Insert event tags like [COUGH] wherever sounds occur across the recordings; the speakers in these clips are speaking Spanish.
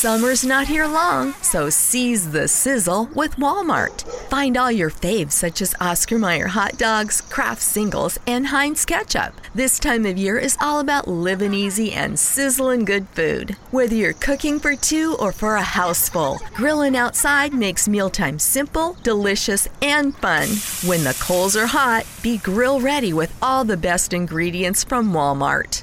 Summer's not here long, so seize the sizzle with Walmart. Find all your faves such as Oscar Mayer hot dogs, Kraft singles, and Heinz ketchup. This time of year is all about living easy and sizzling good food. Whether you're cooking for two or for a house full, grilling outside makes mealtime simple, delicious, and fun. When the coals are hot, be grill ready with all the best ingredients from Walmart.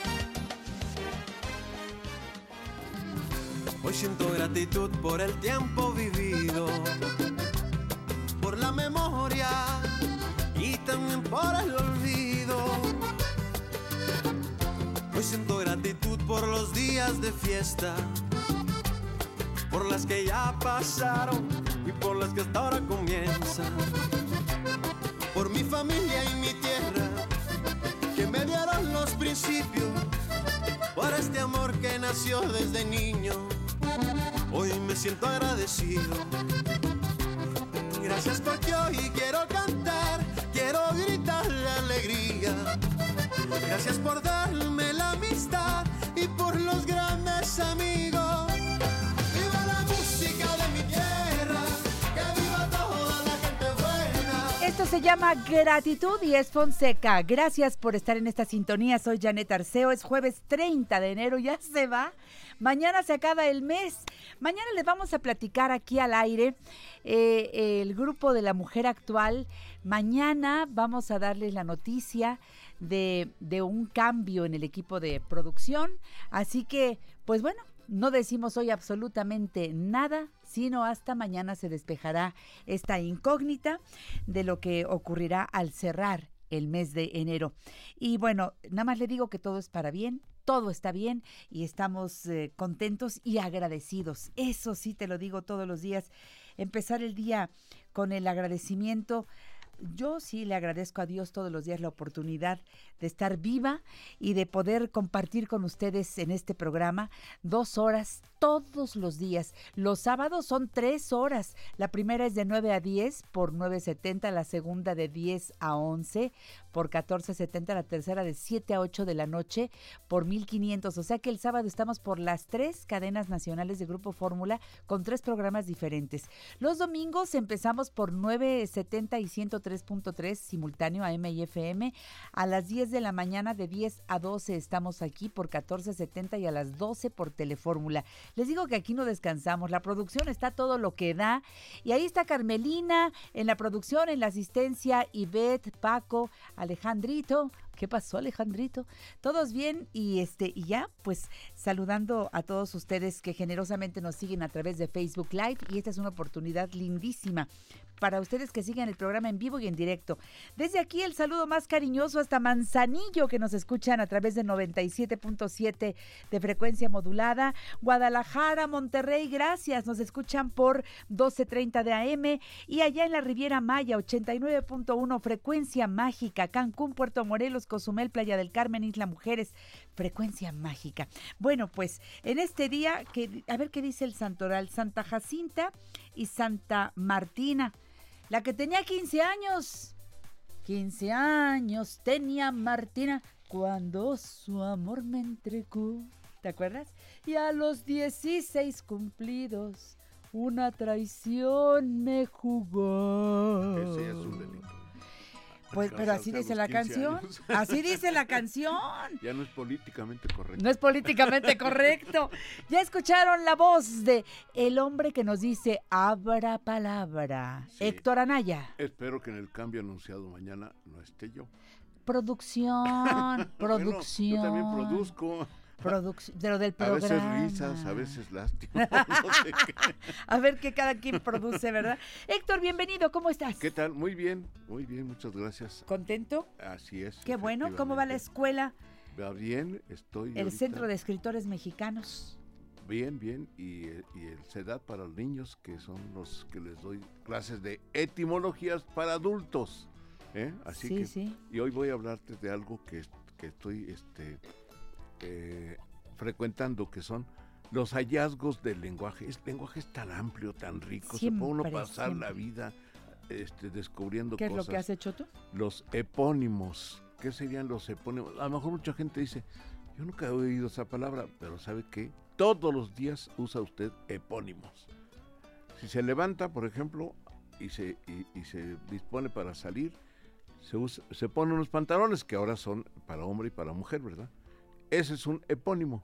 Hoy siento gratitud por el tiempo vivido, por la memoria y también por el olvido. Hoy siento gratitud por los días de fiesta, por las que ya pasaron y por las que hasta ahora comienzan. Por mi familia y mi tierra, que me dieron los principios, por este amor que nació desde niño Hoy me siento agradecido. Gracias porque hoy quiero cantar, quiero gritar la alegría. Gracias por darme la amistad y por los grandes amigos. Viva la música de mi tierra, que viva toda la gente buena. Esto se llama gratitud y es Fonseca. Gracias por estar en esta sintonía. Soy Janet Arceo. Es jueves 30 de enero, ya se va. Mañana se acaba el mes. Mañana les vamos a platicar aquí al aire eh, el grupo de la mujer actual. Mañana vamos a darles la noticia de, de un cambio en el equipo de producción. Así que, pues bueno, no decimos hoy absolutamente nada, sino hasta mañana se despejará esta incógnita de lo que ocurrirá al cerrar el mes de enero. Y bueno, nada más le digo que todo es para bien, todo está bien y estamos eh, contentos y agradecidos. Eso sí te lo digo todos los días. Empezar el día con el agradecimiento. Yo sí le agradezco a Dios todos los días la oportunidad de estar viva y de poder compartir con ustedes en este programa dos horas todos los días. Los sábados son tres horas. La primera es de 9 a 10 por 9.70, la segunda de 10 a 11 por 14.70, la tercera de 7 a 8 de la noche por 1.500. O sea que el sábado estamos por las tres cadenas nacionales de Grupo Fórmula con tres programas diferentes. Los domingos empezamos por 9.70 y 103.3 simultáneo a M y FM. A las 10 de la mañana de 10 a 12 estamos aquí por 14.70 y a las 12 por Telefórmula. Les digo que aquí no descansamos, la producción está todo lo que da. Y ahí está Carmelina en la producción, en la asistencia, Ivette, Paco, Alejandrito. ¿Qué pasó, Alejandrito? Todos bien y este y ya, pues saludando a todos ustedes que generosamente nos siguen a través de Facebook Live y esta es una oportunidad lindísima para ustedes que sigan el programa en vivo y en directo. Desde aquí el saludo más cariñoso hasta Manzanillo que nos escuchan a través de 97.7 de frecuencia modulada, Guadalajara, Monterrey, gracias, nos escuchan por 12.30 de AM y allá en la Riviera Maya 89.1 frecuencia mágica, Cancún, Puerto Morelos, Cozumel, Playa del Carmen, Isla Mujeres, frecuencia mágica. Bueno, pues en este día, que, a ver qué dice el santoral, Santa Jacinta y Santa Martina. La que tenía 15 años. 15 años tenía Martina cuando su amor me entregó. ¿Te acuerdas? Y a los 16 cumplidos, una traición me jugó. Ese es un delito. Pues, pero así dice la canción. Así dice la [LAUGHS] canción. Ya no es políticamente correcto. No es políticamente correcto. Ya escucharon la voz de el hombre que nos dice abra palabra. Sí. Héctor Anaya. Espero que en el cambio anunciado mañana no esté yo. Producción, producción. [LAUGHS] Bueno, yo también produzco. De lo del A programa. veces risas, a veces lástima. [LAUGHS] no sé. A ver qué cada quien produce, ¿verdad? Héctor, bienvenido, ¿cómo estás? ¿Qué tal? Muy bien, muy bien, muchas gracias. ¿Contento? Así es. Qué bueno. ¿Cómo va la escuela? Va bien, estoy. El ahorita- Centro de Escritores Mexicanos. Bien, bien. Y, y el CEDAT para los niños, que son los que les doy clases de etimologías para adultos. ¿eh? Así Sí, que, sí. Y hoy voy a hablarte de algo que, que estoy este, eh, frecuentando, que son los hallazgos del lenguaje. El lenguaje es tan amplio, tan rico. se puede uno Siempre, pasar la vida este, descubriendo ¿Qué es cosas lo que has hecho tú? los epónimos. ¿Qué serían los epónimos? A lo mejor mucha gente dice, yo nunca he oído esa palabra, pero ¿sabe qué? Todos los días usa usted epónimos. Si se levanta, por ejemplo, y se, y, y se dispone para salir, se, usa- se pone unos pantalones que ahora son para hombre y para mujer, ¿verdad? Ese es un epónimo.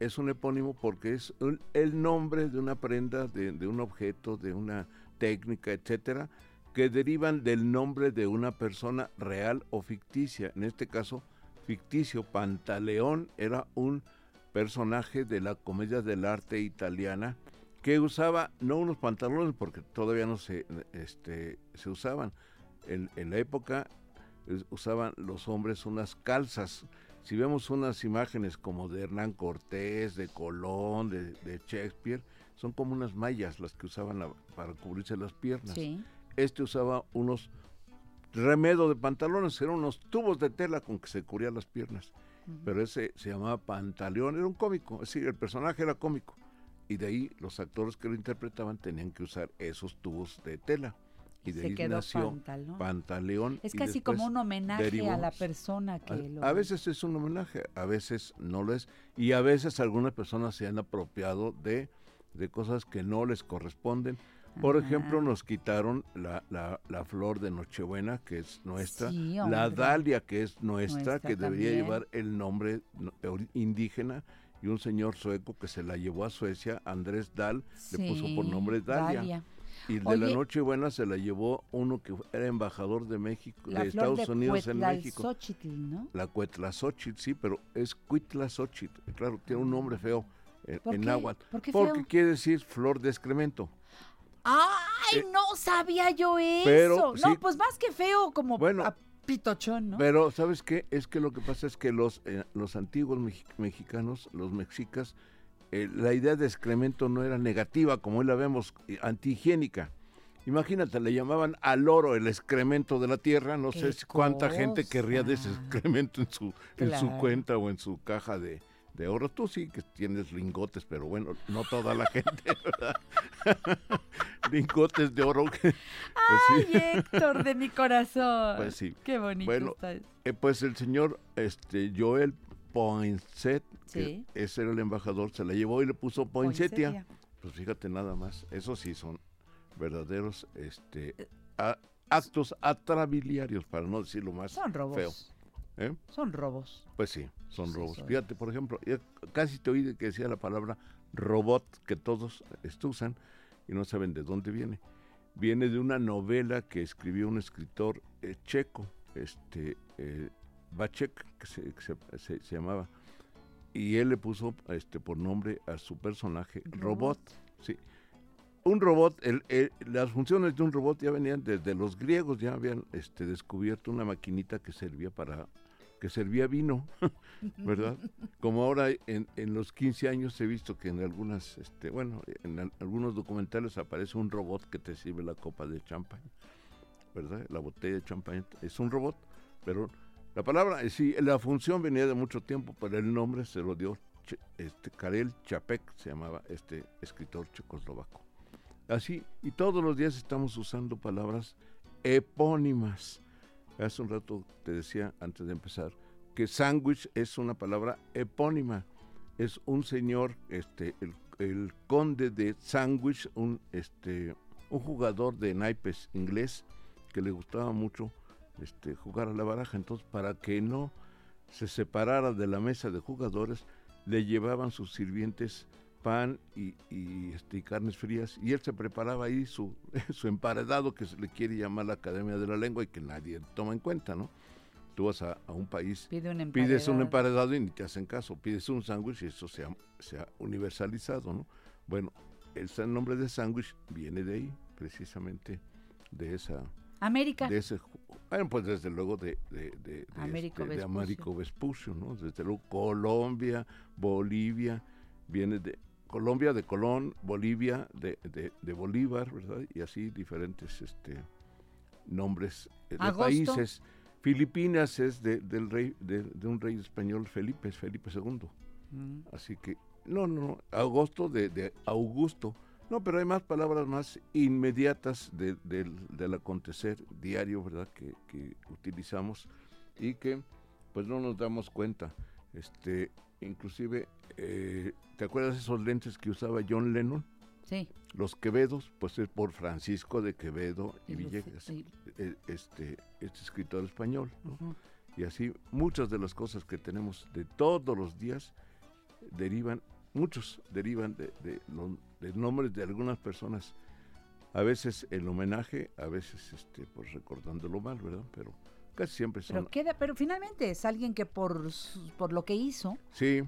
Es un epónimo porque es el nombre de una prenda, de, de un objeto, de una técnica, etcétera, que derivan del nombre de una persona real o ficticia. En este caso, ficticio. Pantaleón era un personaje de la comedia del arte italiana que usaba no unos pantalones porque todavía no se, este, se usaban. En, en la época eh, usaban los hombres unas calzas. Si vemos unas imágenes como de Hernán Cortés, de Colón, de, de Shakespeare, son como unas mallas las que usaban para cubrirse las piernas. Sí. Este usaba unos remedo de pantalones, eran unos tubos de tela con que se cubrían las piernas. Pero ese se llamaba Pantaleón, era un cómico, es decir, el personaje era cómico. Y de ahí los actores que lo interpretaban tenían que usar esos tubos de tela. Y de Se ahí quedó nació Pantalón. Pantaleón. Es casi como un homenaje a la persona que a, lo... a veces es un homenaje, a veces no lo es. Y a veces algunas personas se han apropiado de, de cosas que no les corresponden. Por ejemplo, nos quitaron la, la- la flor de Nochebuena, que es nuestra, Sí, la dalia, que es nuestra, Nuestra que debería también. llevar el nombre indígena, y un señor sueco que se la llevó a Suecia, Andrés Dahl, le puso por nombre Dalia. Dalia. Y de la Oye. Nochebuena se la llevó uno que era embajador de México, La de Estados de Unidos en México. Cuetlalzóchitl, ¿no? La Cuetlazochitl, sí, pero es Cuitlazochitl. Claro, tiene un nombre feo en, ¿Por en qué? náhuatl. ¿Por qué Porque feo? quiere decir flor de excremento. ¡Ay, Eh, no sabía yo eso! pero, no, sí. pues más que feo, como Bueno, a pitochón, ¿no? Pero, ¿sabes qué? Es que lo que pasa es que los, eh, los antiguos mexi- mexicanos, los mexicas, eh, la idea de excremento no era negativa, como hoy la vemos, eh, antihigiénica. Imagínate, le llamaban al oro el excremento de la tierra. No ¡Qué sé cuánta gente querría de ese excremento en su, en su cuenta o en su caja de, de oro. Tú sí que tienes lingotes, pero bueno, no toda la gente, [LAUGHS] ¿verdad? [LAUGHS] lingotes de oro. pues sí. ¡Ay, Héctor, de mi corazón! Pues sí. ¡Qué bonito Bueno. Eh, pues el señor este, Joel Poinsett, Sí. que ese era el embajador, se la llevó y le puso Poinsettia. Poinsettia. Pues fíjate nada más, esos sí son verdaderos este, a- actos atrabiliarios, para no decirlo más Son robos. feo. ¿eh? Son robos. Pues sí, son Sí, robos. Fíjate, por ejemplo, casi te oí que decía la palabra robot, que todos este, usan y no saben de dónde viene. Viene de una novela que escribió un escritor eh, checo, este, eh, Bacek, que, se, que se- se- se llamaba. Y él le puso este, por nombre a su personaje Robot. robot. Sí. Un robot, el- el- las funciones de un robot ya venían desde los griegos, ya habían este, descubierto una maquinita que servía para que servía vino, [LAUGHS] ¿verdad? [LAUGHS] Como ahora en, en los 15 años he visto que en algunas, este, bueno, en al- algunos documentales aparece un robot que te sirve la copa de champán, ¿verdad? La botella de champán es un robot, pero la palabra, eh, sí, la función venía de mucho tiempo, pero el nombre se lo dio este, Karel Čapek, se llamaba este escritor checoslovaco. Así, y todos los días estamos usando palabras epónimas. Hace un rato te decía, antes de empezar, que sándwich es una palabra epónima. Es un señor, este, el, el conde de Sandwich, un, este, un jugador de naipes inglés que le gustaba mucho este, jugar a la baraja. Entonces, para que no se separara de la mesa de jugadores, le llevaban sus sirvientes pan y, y, este, y carnes frías y él se preparaba ahí su, [LAUGHS] su emparedado que se le quiere llamar la Academia de la Lengua y que nadie toma en cuenta, ¿no? Tú vas a, a un país, Pide un pides un emparedado. y ni te hacen caso, pides un sándwich y eso se ha, se ha universalizado, ¿no? Bueno, el nombre de sándwich viene de ahí, precisamente de esa América. de ese bueno pues desde luego de de, de, de Américo este, Vespucio. Américo Vespucio, no desde luego Colombia Bolivia viene de Colombia de Colón, Bolivia de, de- de Bolívar, ¿verdad? Y así diferentes este, nombres eh, de Agosto. países. Filipinas es de, del rey, de, de un rey español, Felipe, Felipe II. Mm. Así que, no, no, no, agosto de, de Augusto. No, pero hay más palabras más inmediatas de- del, del acontecer diario, ¿verdad? Que, que utilizamos y que pues no nos damos cuenta. Este, inclusive, eh, ¿te acuerdas de esos lentes que usaba John Lennon? Sí. Los Quevedos, pues es por Francisco de Quevedo y, Villegas, y- eh, este, este escritor español. ¿no? Y así muchas de las cosas que tenemos de todos los días derivan, muchos derivan de, de, lo- de nombres de algunas personas. A veces el homenaje, a veces este, pues recordándolo mal, ¿verdad? Pero casi siempre son... Pero queda, pero finalmente es alguien que por, por lo que hizo, Sí,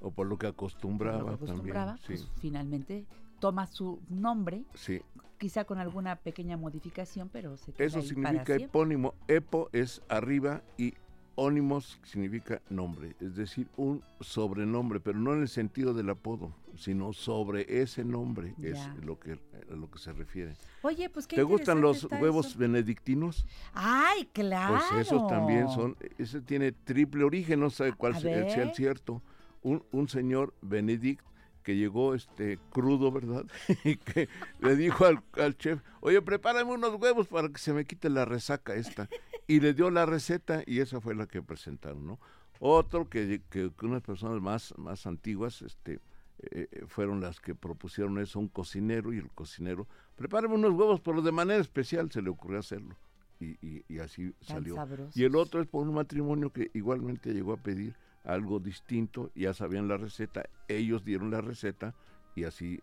o por lo que acostumbraba, lo que acostumbraba, también. Sí, pues finalmente toma su nombre, sí. quizá con alguna pequeña modificación, pero se queda Eso ahí para significa siempre. epónimo. Epo es arriba y ónimos significa nombre, es decir, un sobrenombre, pero no en el sentido del apodo, sino sobre ese nombre es lo que, a lo que se refiere. Oye, pues qué ¿Te gustan los huevos eso. benedictinos? Ay, claro. Pues esos también son, ese tiene triple origen, no sé cuál sea, sea el cierto. Un, un señor Benedict que llegó este crudo, ¿verdad? [LAUGHS] y que le dijo al, al chef, oye, prepárame unos huevos para que se me quite la resaca esta. Y le dio la receta y esa fue la que presentaron, ¿no? Otro que, que, que unas personas más, más antiguas, este, eh, eh, fueron las que propusieron eso, un cocinero y el cocinero, prepárame unos huevos, pero de manera especial se le ocurrió hacerlo. Y, y- y así Tan salió. sabrosos. Y el otro es por un matrimonio que igualmente llegó a pedir algo distinto, ya sabían la receta, ellos dieron la receta y así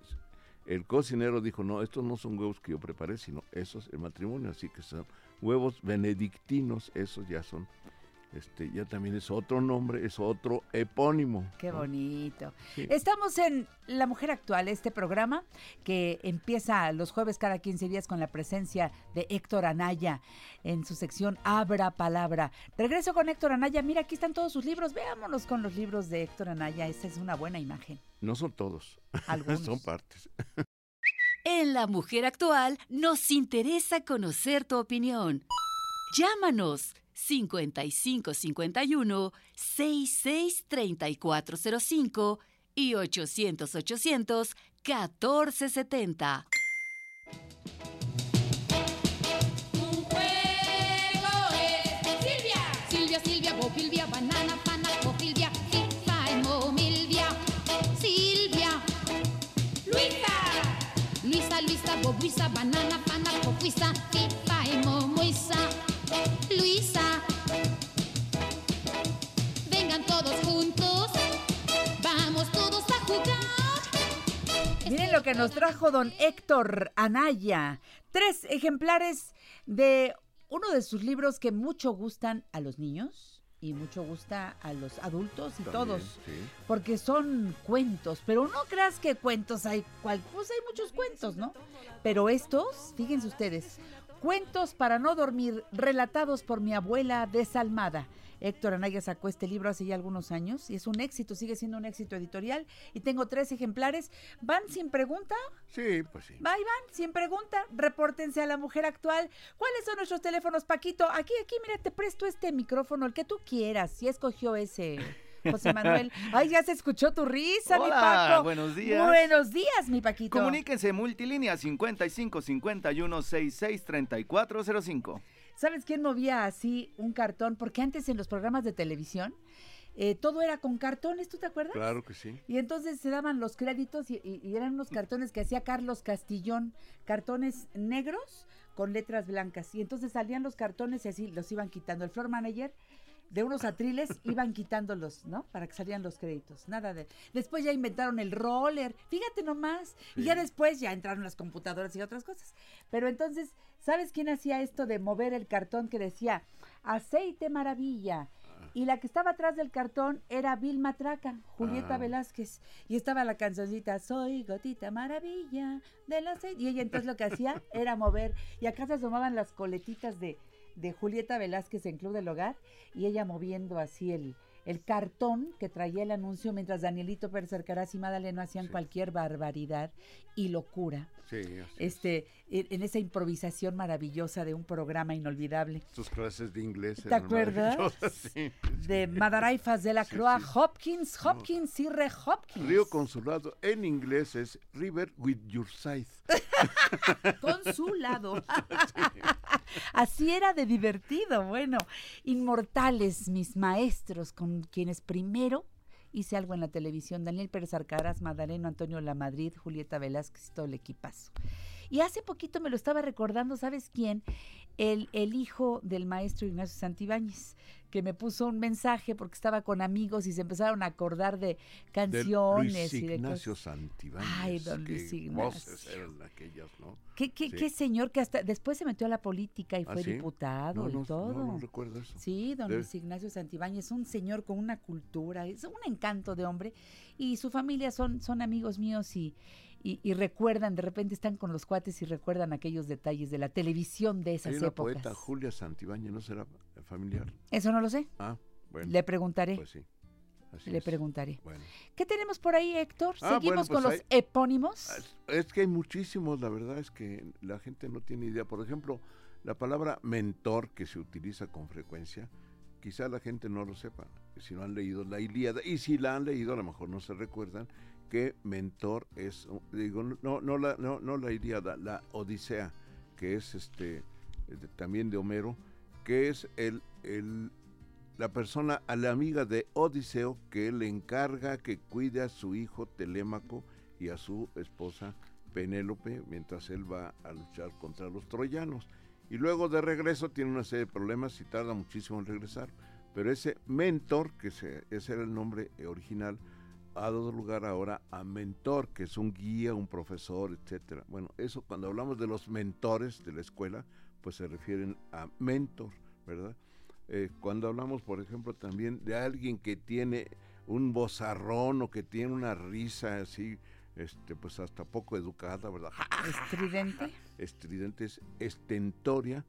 el cocinero dijo, no, estos no son huevos que yo preparé, sino esos el matrimonio, así que son huevos benedictinos, esos ya son, este, ya también es otro nombre, es otro epónimo. Qué ¿no? bonito. Sí. Estamos en La Mujer Actual, este programa que empieza los jueves cada 15 días con la presencia de Héctor Anaya en su sección Abra Palabra. Regreso con Héctor Anaya. Mira, aquí están todos sus libros. Veámonos con los libros de Héctor Anaya. Esa es una buena imagen. No son todos, [LAUGHS] Algunos. son partes. En La Mujer Actual nos interesa conocer tu opinión. Llámanos 5551 663405 y 800 800 1470. Un juego es Silvia. Silvia, Silvia, Bopilvia, banana, pana, Bopilvia, Fifa y Momilvia. Silvia. Luisa. Luisa, Luisa, Bobuisa, banana, pana, Bobuisa, Miren lo que nos trajo don Héctor Anaya. Tres ejemplares de uno de sus libros que mucho gustan a los niños y mucho gusta a los adultos y También, todos. sí. Porque son cuentos, pero no creas que cuentos hay, cual, pues hay muchos cuentos, ¿no? Pero estos, fíjense ustedes, cuentos para no dormir, relatados por mi abuela desalmada. Héctor Anaya sacó este libro hace ya algunos años y es un éxito, sigue siendo un éxito editorial. Y tengo tres ejemplares. ¿Van sin pregunta? Sí, pues sí. Ahí van, sin pregunta. Repórtense a la mujer actual. ¿Cuáles son nuestros teléfonos, Paquito? Aquí, aquí, mira, te presto este micrófono, el que tú quieras. Si escogió ese, José [LAUGHS] Manuel. Ay, ya se escuchó tu risa, mi Paco. buenos días. Buenos días, mi Paquito. Comuníquense multilínea 55 51 66 3405. ¿Sabes quién movía así un cartón? Porque antes en los programas de televisión eh, todo era con cartones, ¿tú te acuerdas? Claro que sí. Y entonces se daban los créditos y, y- y eran unos cartones que hacía Carlos Castillón, cartones negros con letras blancas. Y entonces salían los cartones y así los iban quitando. El floor manager de unos atriles iban quitándolos, ¿no? Para que salían los créditos. Nada de. Después ya inventaron el roller. Fíjate nomás. Y ya después ya entraron las computadoras y otras cosas. Pero entonces, ¿sabes quién hacía esto de mover el cartón que decía aceite maravilla? Y la que estaba atrás del cartón era Bill Matraca, Julieta Ah. Velázquez. Y estaba la cancioncita, soy gotita maravilla del aceite. Y ella entonces lo que hacía era mover. Y acá se asomaban las coletitas de, de Julieta Velázquez en Club del Hogar. Y ella moviendo así el, el cartón que traía el anuncio mientras Danielito Pérez Arcaraz y Madaleno hacían Sí. cualquier barbaridad y locura. Sí, es. Este, en, en esa improvisación maravillosa de un programa inolvidable. Tus clases de inglés. ¿Te eran acuerdas? sí, De. Madaraifas de la sí. Hopkins, Hopkins y Re Hopkins. Río Consulado en inglés es River with your side. [LAUGHS] con su lado. [LAUGHS] Así era de divertido. Bueno, inmortales mis maestros con quienes primero hice algo en la televisión. Daniel Pérez Arcaraz, Madaleno Antonio Lamadrid, Julieta Velázquez y todo el equipazo. Y hace poquito me lo estaba recordando, ¿sabes quién? El, el hijo del maestro Ignacio Santibáñez, que me puso un mensaje porque estaba con amigos y se empezaron a acordar de De canciones Luis y de Ignacio cosas. Santibáñez. Ay, don Luis Ignacio. eran aquellas, ¿no? ¿Qué, qué, Sí. qué señor que hasta después se metió a la política y ¿Ah, fue sí? diputado No, y todo? No, no recuerdo eso. Sí, don Luis Ignacio Santibáñez, un señor con una cultura, es un encanto de hombre y su familia son, son amigos míos y, y, y recuerdan, de repente están con los cuates y recuerdan aquellos detalles de la televisión de esas Hay una épocas. poeta, Julia Santibáñez, ¿no será familiar? Eso no lo sé, Ah, bueno. le preguntaré, Pues sí. así le es. preguntaré. Bueno. ¿Qué tenemos por ahí, Héctor? Ah, ¿Seguimos bueno, con pues los epónimos? Es- Es que hay muchísimos, la verdad es que la gente no tiene idea. Por ejemplo, la palabra mentor que se utiliza con frecuencia, quizá la gente no lo sepa, si no han leído la Ilíada, y si la han leído a lo mejor no se recuerdan que mentor es, digo, no, no, la, no, no la la Odisea, que es este también de Homero, que es el, el la persona, a la amiga de Odiseo, que le encarga que cuide a su hijo Telémaco y a su esposa Penélope mientras él va a luchar contra los troyanos. Y luego de regreso tiene una serie de problemas y tarda muchísimo en regresar. Pero ese mentor, que se- ese era el nombre original, ha dado lugar ahora a mentor, que es un guía, un profesor, etcétera. Bueno, eso cuando hablamos de los mentores de la escuela, pues se refieren a mentor, ¿verdad? Eh, cuando hablamos, por ejemplo, también de alguien que tiene un bozarrón o que tiene una risa así, este, pues hasta poco educada, ¿verdad? [LAUGHS] ¿Estridente? Estridente es Estentoria,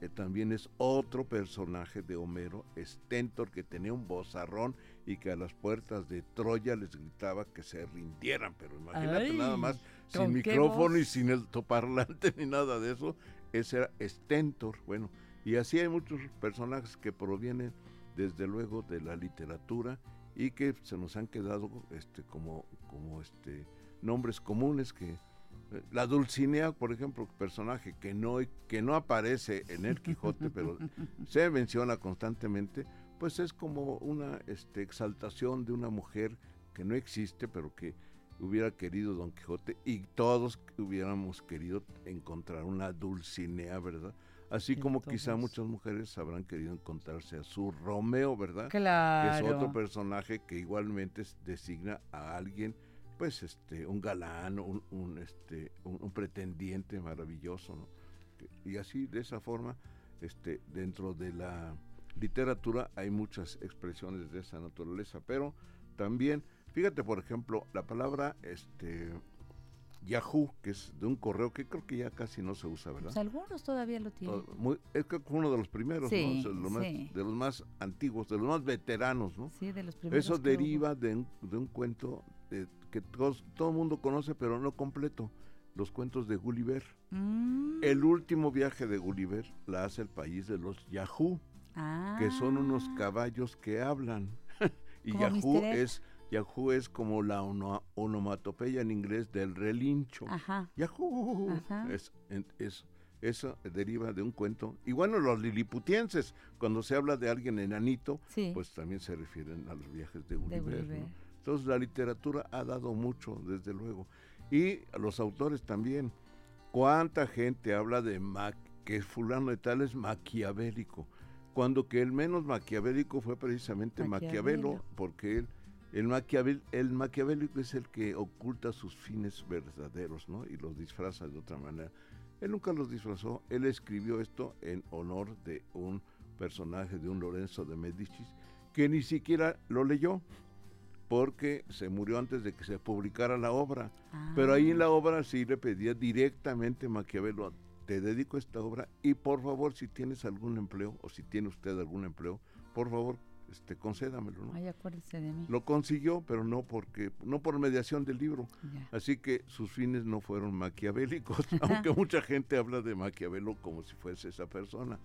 que también es otro personaje de Homero, Stentor, que tenía un bozarrón y que a las puertas de Troya les gritaba que se rindieran, pero imagínate Ay, nada más, ¿con sin micrófono y sin el toparlante [LAUGHS] ni nada de eso, ese era Stentor, bueno, y así hay muchos personajes que provienen desde luego de la literatura y que se nos han quedado este como como este nombres comunes que eh, la Dulcinea, por ejemplo, personaje que no que no aparece en el Quijote, pero [LAUGHS] se menciona constantemente, pues es como una este, exaltación de una mujer que no existe, pero que hubiera querido Don Quijote y todos hubiéramos querido encontrar una Dulcinea, ¿verdad? Así como quizá muchas mujeres habrán querido encontrarse a su Romeo, ¿verdad? que Claro. es otro personaje que igualmente es- designa a alguien, pues este, un galán, un, un, este, un, un pretendiente maravilloso, ¿no? Que- Y así, de esa forma, este, dentro de la literatura hay muchas expresiones de esa naturaleza, pero también, fíjate, por ejemplo, la palabra este, Yahoo, que es de un correo que creo que ya casi no se usa, ¿verdad? Pues algunos todavía lo tienen. Muy- es que uno de los primeros, de, los más, sí. de los más antiguos, de los más veteranos, ¿no? Sí, de los primeros. Eso deriva de un, de un cuento eh, que todos, todo el mundo conoce, pero no completo, los cuentos de Gulliver. Mm, El último viaje de Gulliver la hace el país de los Yahoo, que son unos ah, caballos que hablan. [LAUGHS] y Yahoo es, Yahoo es como la ono- onomatopeya en inglés del relincho. Ajá. Yahoo. Ajá. Es, eso deriva de un cuento. Y bueno, los liliputienses, cuando se habla de alguien enanito, Sí. pues también se refieren a los viajes de de Gulliver. Entonces la literatura ha dado mucho, desde luego. Y los autores también. ¿Cuánta gente habla de Ma- que fulano de tal es maquiavélico? Cuando que el menos maquiavélico fue precisamente Maquiavelo, Maquiavelo. porque él, el, maquiavel, el maquiavélico es el que oculta sus fines verdaderos, ¿no? Y los disfraza de otra manera. Él nunca los disfrazó, él escribió esto en honor de un personaje, de un Lorenzo de Medicis, que ni siquiera lo leyó, porque se murió antes de que se publicara la obra. Pero ahí en la obra sí le pedía directamente Maquiavelo, te dedico esta obra y por favor si tienes algún empleo o si tiene usted algún empleo, por favor este, concédamelo, ¿no? Ay, acuérdese de mí. Lo consiguió, pero no porque no por mediación del libro. Ya. Así que sus fines no fueron maquiavélicos, [LAUGHS] aunque mucha gente habla de Maquiavelo como si fuese esa persona.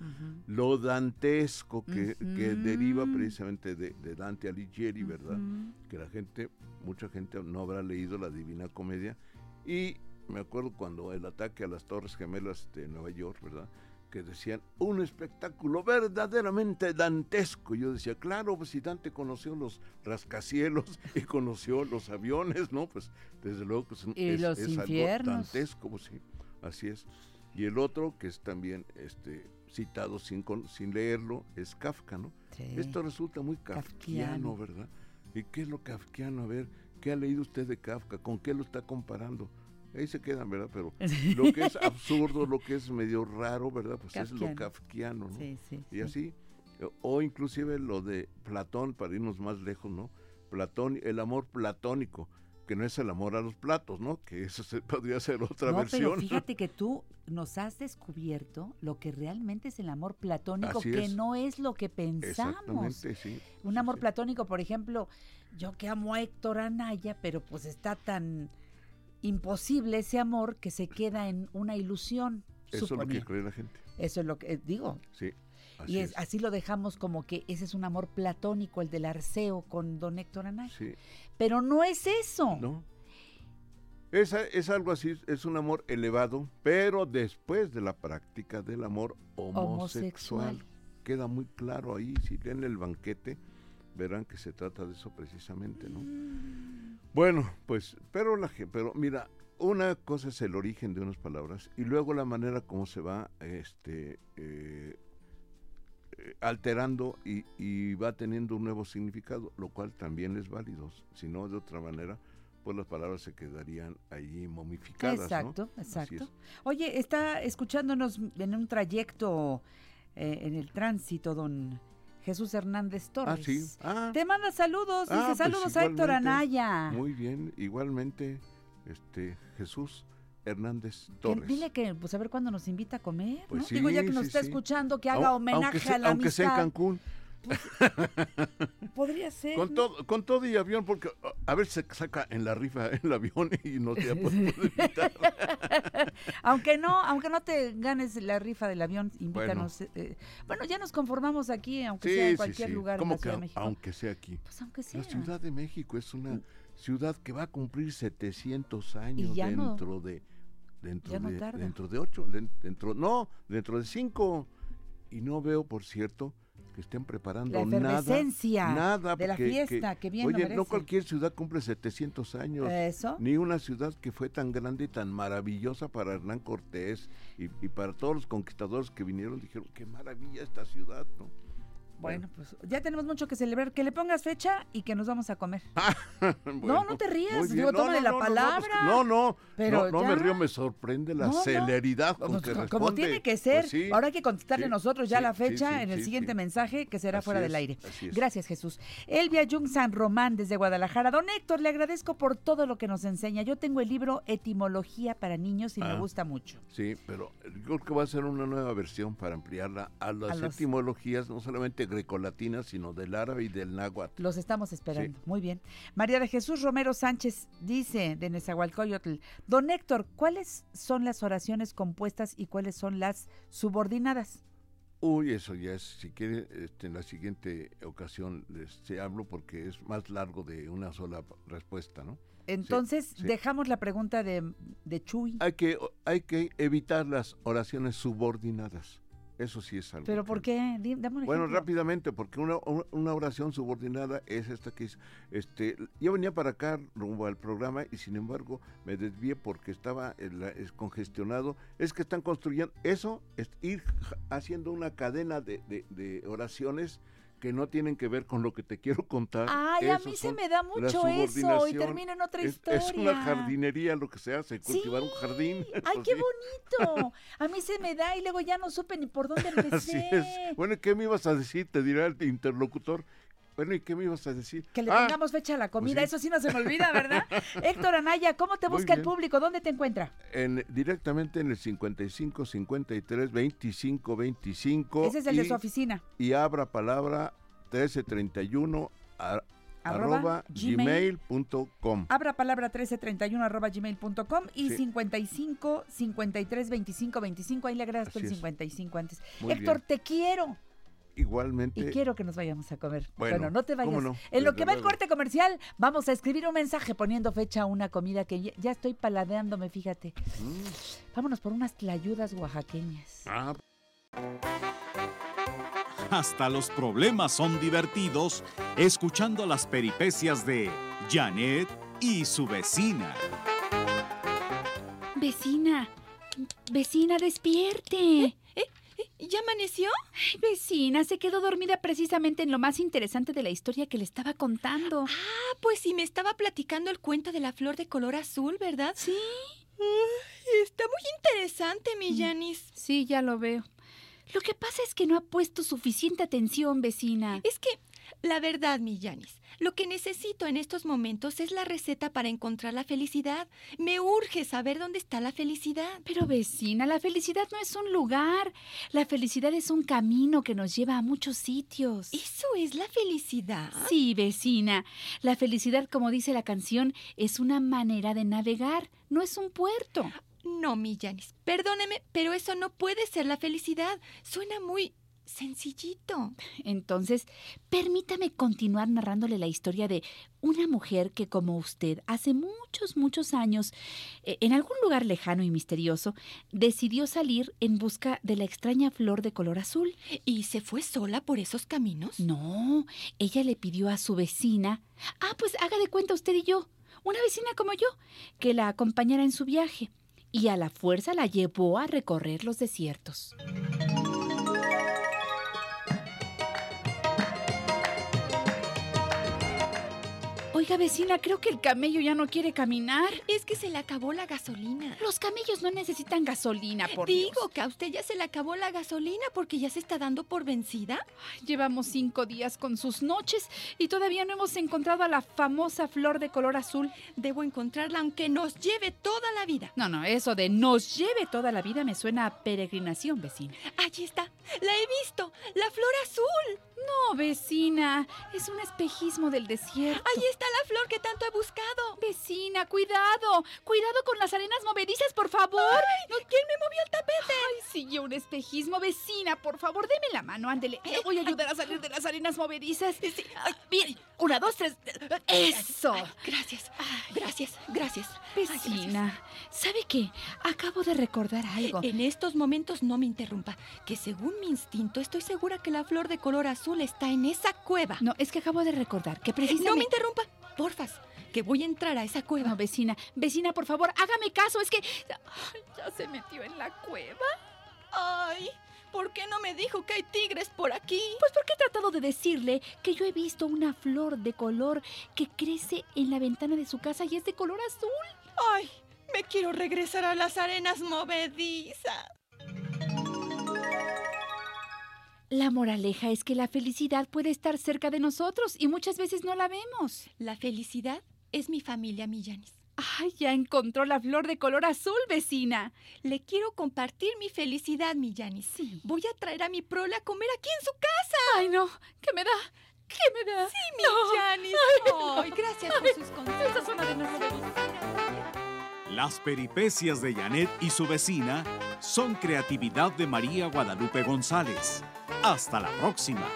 Lo dantesco que, que deriva precisamente de, de Dante Alighieri, ¿verdad? Que la gente, mucha gente no habrá leído la Divina Comedia. Y me acuerdo cuando el ataque a las Torres Gemelas de Nueva York, ¿verdad? Que decían, un espectáculo verdaderamente dantesco. Yo decía, claro, pues si Dante conoció los rascacielos [LAUGHS] y conoció los aviones, ¿no? Pues desde luego que es, Y es- los es algo dantesco, pues sí, así es. Y el otro, que es también este, citado sin, con- sin leerlo, es Kafka, ¿no? Sí. Esto resulta muy Kafkiano. kafkiano, ¿verdad? ¿Y qué es lo kafkiano? A ver, ¿qué ha leído usted de Kafka? ¿Con qué lo está comparando? Ahí se quedan, ¿verdad? Pero [LAUGHS] lo que es absurdo, lo que es medio raro, ¿verdad? Pues es lo Kafkiano. ¿no? Sí, sí. Y sí. así, eh, o inclusive lo de Platón, para irnos más lejos, ¿no? Platón, el amor platónico, que no es el amor a los platos, ¿no? Que eso se- [LAUGHS] podría ser otra no, versión. pero fíjate que [LAUGHS] tú nos has descubierto lo que realmente es el amor platónico, Así que es. no es lo que pensamos. Exactamente, sí. Un sí, amor sí. platónico, por ejemplo, yo que amo a Héctor Anaya, pero pues está tan imposible ese amor que se queda en una ilusión. Eso es lo que cree la gente. Eso es lo que eh, digo. Sí. Así y es, es. así lo dejamos como que ese es un amor platónico, el del Arceo con don Héctor Anaya. Sí. Pero no es eso. No. Es, es algo así, es un amor elevado, pero después de la práctica del amor homosexual. Homosexual. Queda muy claro ahí, si leen el banquete, verán que se trata de eso precisamente, ¿no? Bueno, pues, pero la pero mira, una cosa es el origen de unas palabras y luego la manera como se va este eh, eh, alterando y, y va teniendo un nuevo significado, lo cual también es válido. Si no, de otra manera, pues las palabras se quedarían allí momificadas. ¿no? Exacto, Así exacto. es. Oye, está escuchándonos en un trayecto eh, en el tránsito, don Jesús Hernández Ah, Torres. sí. Ah, Te manda saludos, Ah, dice pues saludos a Héctor. Anaya. muy bien. Igualmente, este Jesús Hernández Que- Torres. dile que, pues a ver cuándo nos invita a comer, Pues ¿no? Digo, ya que nos sí, está escuchando, que haga aunque homenaje sea- a la Aunque sea en amistad. Cancún. [LAUGHS] Podría ser. Con todo, con todo y avión, porque a- ver se saca en la rifa el avión y no te ha podido invitar. [LAUGHS] aunque no, aunque no te ganes la rifa del avión, invítanos. eh, Bueno, ya nos conformamos aquí, aunque sea en cualquier lugar de ¿Cómo la que Ciudad de México. aunque sea aquí? Pues aunque sea. La Ciudad de México es una ciudad que va a cumplir 700 años no- dentro de dentro no de tarda. dentro de ocho, den- dentro no, dentro de cinco y no veo, por cierto, que estén preparando La nada, efervescencia nada de la que- fiesta, que bien lo Oye, no cualquier ciudad cumple 700 años. Eso. Ni una ciudad que fue tan grande y tan maravillosa para Hernán Cortés y, y para todos los conquistadores que vinieron, dijeron, qué maravilla esta ciudad, ¿no? Bueno, pues ya tenemos mucho que celebrar. Que le pongas fecha y que nos vamos a comer. [LAUGHS] Bueno, no te rías, digo, tómale la no, pues, palabra. No, no, Pero no, no me río, me sorprende la No, no. celeridad con Pues, que responde. como tiene que ser. Pues sí, Ahora hay que contestarle sí, nosotros ya sí, la fecha en el siguiente mensaje que será Así fuera del aire. Gracias, Jesús. Elvia Jung San Román desde Guadalajara. Don Héctor, le agradezco por todo lo que nos enseña. Yo tengo el libro Etimología para niños y me Ah. gusta mucho. Sí, pero yo creo que va a ser una nueva versión para ampliarla a las los- etimologías, no solamente grecolatinas, sino del árabe y del náhuatl. Los estamos esperando. Muy bien. María de Jesús Romero Sánchez dice de Nezahualcóyotl, Don Héctor, ¿cuáles son las oraciones compuestas y cuáles son las subordinadas? Uy, eso ya es, si quiere, este, en la siguiente ocasión les te hablo porque es más largo de una sola respuesta, ¿no? Entonces, sí. dejamos la pregunta de, de Chuy. Hay que, hay que evitar las oraciones subordinadas. Eso sí es algo. ¿Pero por qué? Di- Dame un Bueno, ejemplo. rápidamente, porque una, una- oración subordinada es esta que es, este, yo venía para acá rumbo al programa y sin embargo me desvié porque estaba la- es congestionado. Es que están construyendo, eso es ir haciendo una cadena de, de- de oraciones que no tienen que ver con lo que te quiero contar. Ay, a mí se me da mucho eso y termina en otra es, historia. es una jardinería lo que se hace, Sí. cultivar un jardín. [LAUGHS] Ay, qué sí. bonito. A mí se me da y luego ya no supe ni por dónde [LAUGHS] Así empecé. es. Bueno, ¿y qué me ibas a decir? Te dirá el interlocutor. Bueno, ¿y qué me ibas a decir? Que le Ah, pongamos fecha a la comida, sí. eso sí no se me olvida, ¿verdad? [LAUGHS] Héctor Anaya, ¿cómo te Muy busca el público? ¿Dónde te encuentra? en, directamente en el 55 53 25 25 Ese es el de su oficina. y abra palabra 1331 a- Arroba arroba gmail. gmail.com. Abra palabra 1331 arroba gmail.com y Sí. 55 53 25 25. Ahí le tú el Así es. 55 antes. Muy Héctor, bien. te quiero. Igualmente. Y quiero que nos vayamos a comer. Bueno, Bueno, no te vayas. cómo no, en lo que va el corte comercial, vamos a escribir un mensaje poniendo fecha a una comida que ya, estoy paladeándome, fíjate. Vámonos por unas tlayudas oaxaqueñas. Ah, Hasta los problemas son divertidos escuchando las peripecias de Janet y su vecina. Vecina, vecina, despierte. ¿Ya amaneció? Ay, vecina, se quedó dormida precisamente en lo más interesante de la historia que le estaba contando. Ah, pues sí, me estaba platicando el cuento de la flor de color azul, ¿verdad? Sí. Está muy interesante, mi Mm. Janis. Sí, ya lo veo. Lo que pasa es que no ha puesto suficiente atención, vecina. Es que, la verdad, mi Janis, lo que necesito en estos momentos es la receta para encontrar la felicidad. Me urge saber dónde está la felicidad. Pero vecina, la felicidad no es un lugar. La felicidad es un camino que nos lleva a muchos sitios. ¿Eso es la felicidad? Sí, vecina. La felicidad, como dice la canción, es una manera de navegar, no es un puerto. No, mi Janis, perdóneme, pero eso no puede ser la felicidad. Suena muy sencillito. Entonces, permítame continuar narrándole la historia de una mujer que, como usted, hace muchos, muchos años, eh, en algún lugar lejano y misterioso, decidió salir en busca de la extraña flor de color azul. ¿Y se fue sola por esos caminos? No, ella le pidió a su vecina, ah, pues haga de cuenta usted y yo, una vecina como yo, que la acompañara en su viaje, y a la fuerza la llevó a recorrer los desiertos. Oiga, vecina, creo que el camello ya no quiere caminar. Es que se le acabó la gasolina. Los camellos no necesitan gasolina, por Digo Dios. que a usted ya se le acabó la gasolina porque ya se está dando por vencida. Llevamos cinco días con sus noches y todavía no hemos encontrado a la famosa flor de color azul. Debo encontrarla aunque nos lleve toda la vida. No, no, eso de nos lleve toda la vida me suena a peregrinación, vecina. Allí está. La he visto. La flor azul. No, vecina, es un espejismo del desierto. Allí está la flor que tanto he buscado. Vecina, cuidado, cuidado con las arenas movedizas, por favor. Ay, ¿Quién me movió el tapete? Ay, siguió un espejismo, vecina, por favor, deme la mano, ándele. Le voy a ayudar a salir de las arenas movedizas. Sí. Ay, bien, una, dos, tres. Eso. Gracias. Gracias, gracias. Vecina, ¿sabe qué? Acabo de recordar algo. En estos momentos no me interrumpa, que según mi instinto estoy segura que la flor de color azul está en esa cueva. No, es que acabo de recordar que no me precisamente... interrumpa, porfas, que voy a entrar a esa cueva. No, vecina, vecina, por favor, hágame caso, es que... Ay, ya se metió en la cueva. Ay, ¿por qué no me dijo que hay tigres por aquí? Pues porque he tratado de decirle que yo he visto una flor de color que crece en la ventana de su casa y es de color azul. Ay, me quiero regresar a las arenas movedizas. La moraleja es que la felicidad puede estar cerca de nosotros y muchas veces no la vemos. La felicidad es mi familia, Millanis. Ay, ya encontró la flor de color azul, vecina. Le quiero compartir mi felicidad, Millanis. Sí. Voy a traer a mi prole a comer aquí en su casa. Ay, no, ¿qué me da? ¿Qué me da? Sí, Millanis. Ay, gracias por sus consejos. Esta zona de nuevo Las peripecias de Janet y su vecina son creatividad de María Guadalupe González. Hasta la próxima.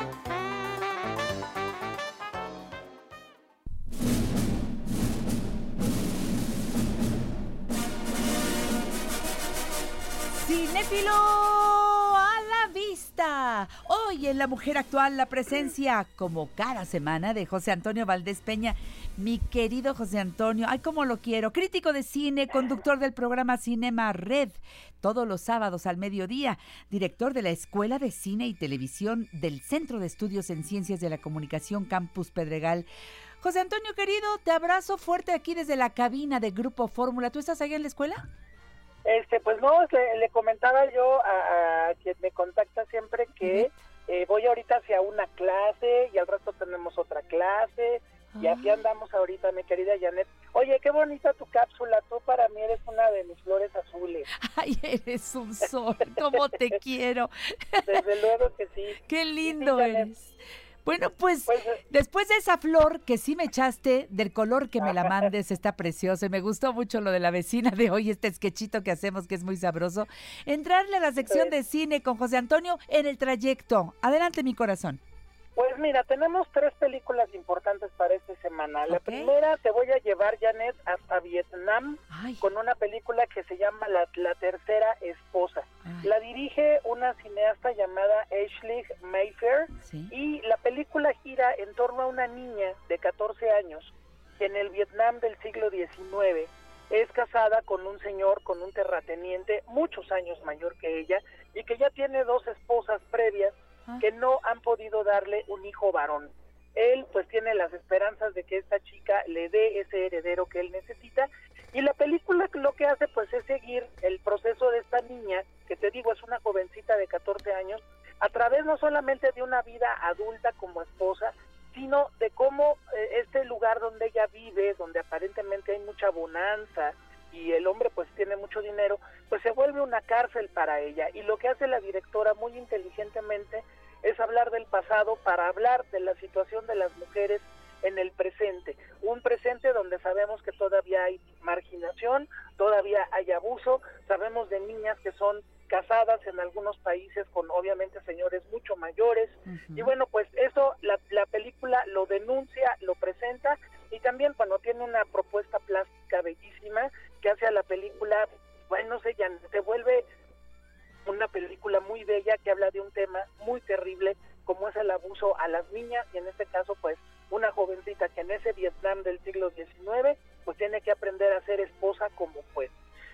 Cinéfilo a Hoy en La Mujer Actual la presencia, como cada semana, de José Antonio Valdés Peña. Mi querido José Antonio, ay, cómo lo quiero. Crítico de cine, conductor del programa Cinema Red, todos los sábados al mediodía. Director de la Escuela de Cine y Televisión del Centro de Estudios en Ciencias de la Comunicación Campus Pedregal. José Antonio, querido, te abrazo fuerte aquí desde la cabina de Grupo Fórmula. ¿Tú estás ahí en la escuela? Este, pues no, le, le comentaba yo a, a quien me contacta siempre que eh, voy ahorita hacia una clase y al rato tenemos otra clase y así andamos ahorita, mi querida Janet. Oye, qué bonita tu cápsula, tú para mí eres una de mis flores azules. [LAUGHS] Ay, eres un sol, cómo te [LAUGHS] quiero. Desde luego que sí. Qué lindo Sí, eres. Bueno, pues, Pues, eh, después de esa flor que sí me echaste, del color que me la mandes, está precioso. Y me gustó mucho lo de la vecina de hoy, este sketchito que hacemos, que es muy sabroso. Entrarle a la sección Sí. de cine con José Antonio en el trayecto. Adelante, mi corazón. Pues mira, tenemos tres películas importantes para esta semana. La primera te voy a llevar, Janet, hasta Vietnam Ay, con una película que se llama La, La Tercera Esposa. ay, La dirige una cineasta llamada Ashley Mayfair sí. y la película gira en torno a una niña de 14 años que en el Vietnam del siglo XIX es casada con un señor, con un terrateniente muchos años mayor que ella y que ya tiene dos esposas previas Que no han podido darle un hijo varón. Él pues tiene las esperanzas de que esta chica le dé ese heredero que él necesita y la película lo que hace pues es seguir el proceso de esta niña, que te digo es una jovencita de 14 años, a través no solamente de una vida adulta como esposa, sino de cómo eh, este lugar donde ella vive, donde aparentemente hay mucha bonanza y el hombre pues tiene mucho dinero, pues se vuelve una cárcel para ella. Y lo que hace la directora muy inteligentemente es hablar del pasado para hablar de la situación de las mujeres en el presente. Un presente donde sabemos que todavía hay marginación, todavía hay abuso, sabemos de niñas que son casadas en algunos países con obviamente señores mucho mayores, y bueno, pues eso la, la película lo denuncia, lo presenta. Y también cuando tiene una propuesta plástica bellísima que hace a la película, bueno, no sé, ya se vuelve una película muy bella que habla de un tema muy terrible como es el abuso a las niñas y en este caso pues una jovencita que en ese Vietnam del siglo XIX pues tiene que aprender a ser esposa como fue.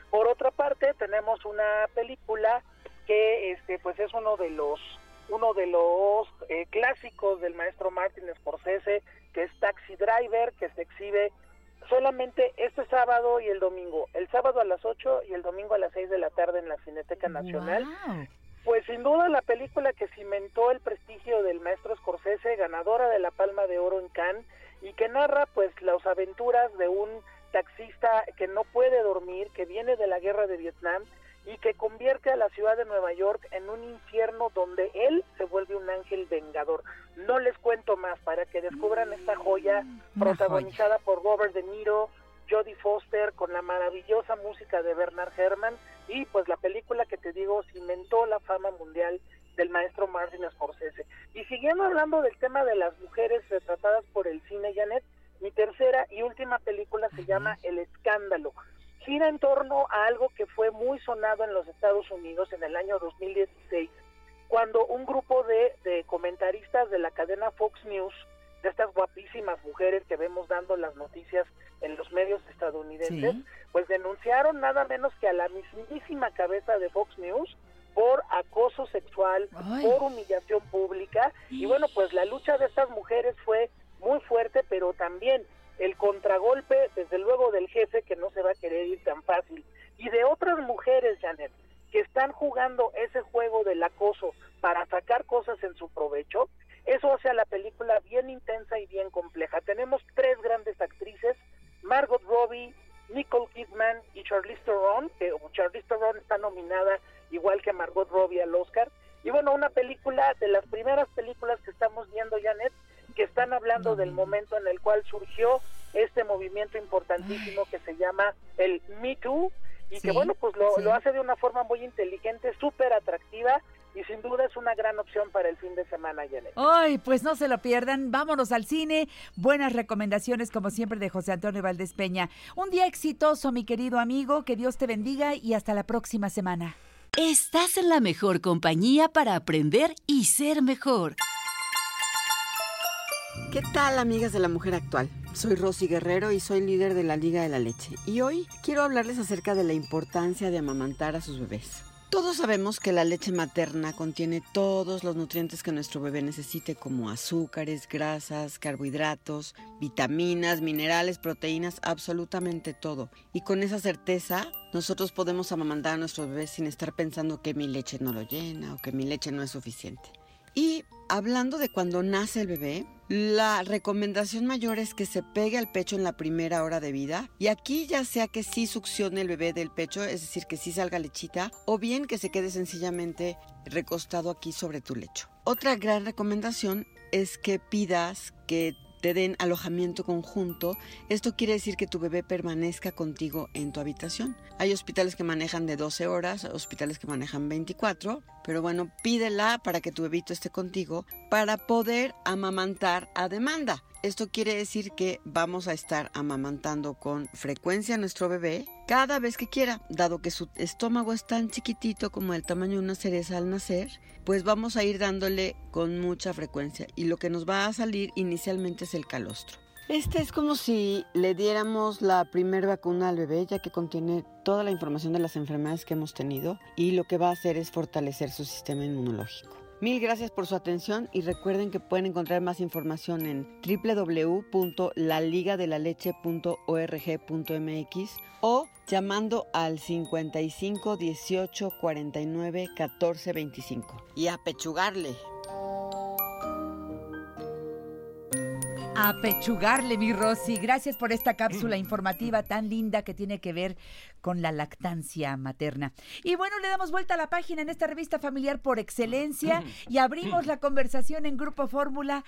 Por otra parte tenemos una película que este pues es uno de los uno de los eh, clásicos del maestro Martin Scorsese que es Taxi Driver que se exhibe solamente este sábado y el domingo, el sábado a las 8 y el domingo a las 6 de la tarde en la Cineteca Nacional. Pues sin duda la película que cimentó el prestigio del maestro Scorsese, ganadora de la Palma de Oro en Cannes, y que narra pues las aventuras de un taxista que no puede dormir, que viene de la guerra de Vietnam y que convierte a la ciudad de Nueva York en un infierno donde él se vuelve un ángel vengador. No les cuento más para que descubran esta joya protagonizada por Robert De Niro, Jodie Foster, con la maravillosa música de Bernard Herrmann y pues la película que te digo cimentó la fama mundial del maestro Martin Scorsese. Y siguiendo hablando del tema de las mujeres retratadas por el cine, Janet, mi tercera y última película se llama El Escándalo. Gira en torno a algo que fue muy sonado en los Estados Unidos en el año 2016, cuando un grupo de, de comentaristas de la cadena Fox News, de estas guapísimas mujeres que vemos dando las noticias en los medios estadounidenses, Sí. pues denunciaron nada menos que a la mismísima cabeza de Fox News por acoso sexual, Ay. por humillación pública. Y bueno, pues la lucha de estas mujeres fue muy fuerte, pero también el contragolpe, desde luego, del jefe que no se va a querer ir tan fácil. Y de otras mujeres, Janet, que están jugando ese juego del acoso para sacar cosas en su provecho, eso hace a la película bien intensa y bien compleja. Tenemos tres grandes actrices, Margot Robbie, Nicole Kidman y Charlize Theron, que Charlize Theron está nominada igual que Margot Robbie al Oscar. Y bueno, una película de las primeras películas que estamos viendo, Janet, que están hablando del momento en el cual surgió este movimiento importantísimo que se llama el Me Too y Sí, que bueno, pues lo, sí. lo hace de una forma muy inteligente, súper atractiva y sin duda es una gran opción para el fin de semana, Janet. Ay, pues no se lo pierdan. Vámonos al cine. Buenas recomendaciones, como siempre, de José Antonio Valdés Peña. Un día exitoso, mi querido amigo. Que Dios te bendiga y hasta la próxima semana. Estás en la mejor compañía para aprender y ser mejor. ¿Qué tal amigas de la mujer actual? Soy Rosy Guerrero y soy líder de la Liga de la Leche. Y hoy quiero hablarles acerca de la importancia de amamantar a sus bebés. Todos sabemos que la leche materna contiene todos los nutrientes que nuestro bebé necesite, como azúcares, grasas, carbohidratos, vitaminas, minerales, proteínas, absolutamente todo. Y con esa certeza, nosotros podemos amamantar a nuestros bebés sin estar pensando que mi leche no lo llena o que mi leche no es suficiente. Y hablando de cuando nace el bebé, la recomendación mayor es que se pegue al pecho en la primera hora de vida. Y aquí ya sea que sí succione el bebé del pecho, es decir, que sí salga lechita, o bien que se quede sencillamente recostado aquí sobre tu lecho. Otra gran recomendación es que pidas que te den alojamiento conjunto. Esto quiere decir que tu bebé permanezca contigo en tu habitación. Hay hospitales que manejan de 12 horas, hospitales que manejan 24, pero bueno, pídela para que tu bebito esté contigo para poder amamantar a demanda. Esto quiere decir que vamos a estar amamantando con frecuencia a nuestro bebé cada vez que quiera, dado que su estómago es tan chiquitito como el tamaño de una cereza al nacer, pues vamos a ir dándole con mucha frecuencia y lo que nos va a salir inicialmente es el calostro. Este es como si le diéramos la primer vacuna al bebé, ya que contiene toda la información de las enfermedades que hemos tenido y lo que va a hacer es fortalecer su sistema inmunológico. Mil gracias por su atención y recuerden que pueden encontrar más información en www.laligadelaleche.org.mx o llamando al 55 18 49 14 25 y a pechugarle. A pechugarle, mi Rosy. Gracias por esta cápsula informativa tan linda que tiene que ver con la lactancia materna. Y bueno, le damos vuelta a la página en esta revista familiar por excelencia y abrimos la conversación en Grupo Fórmula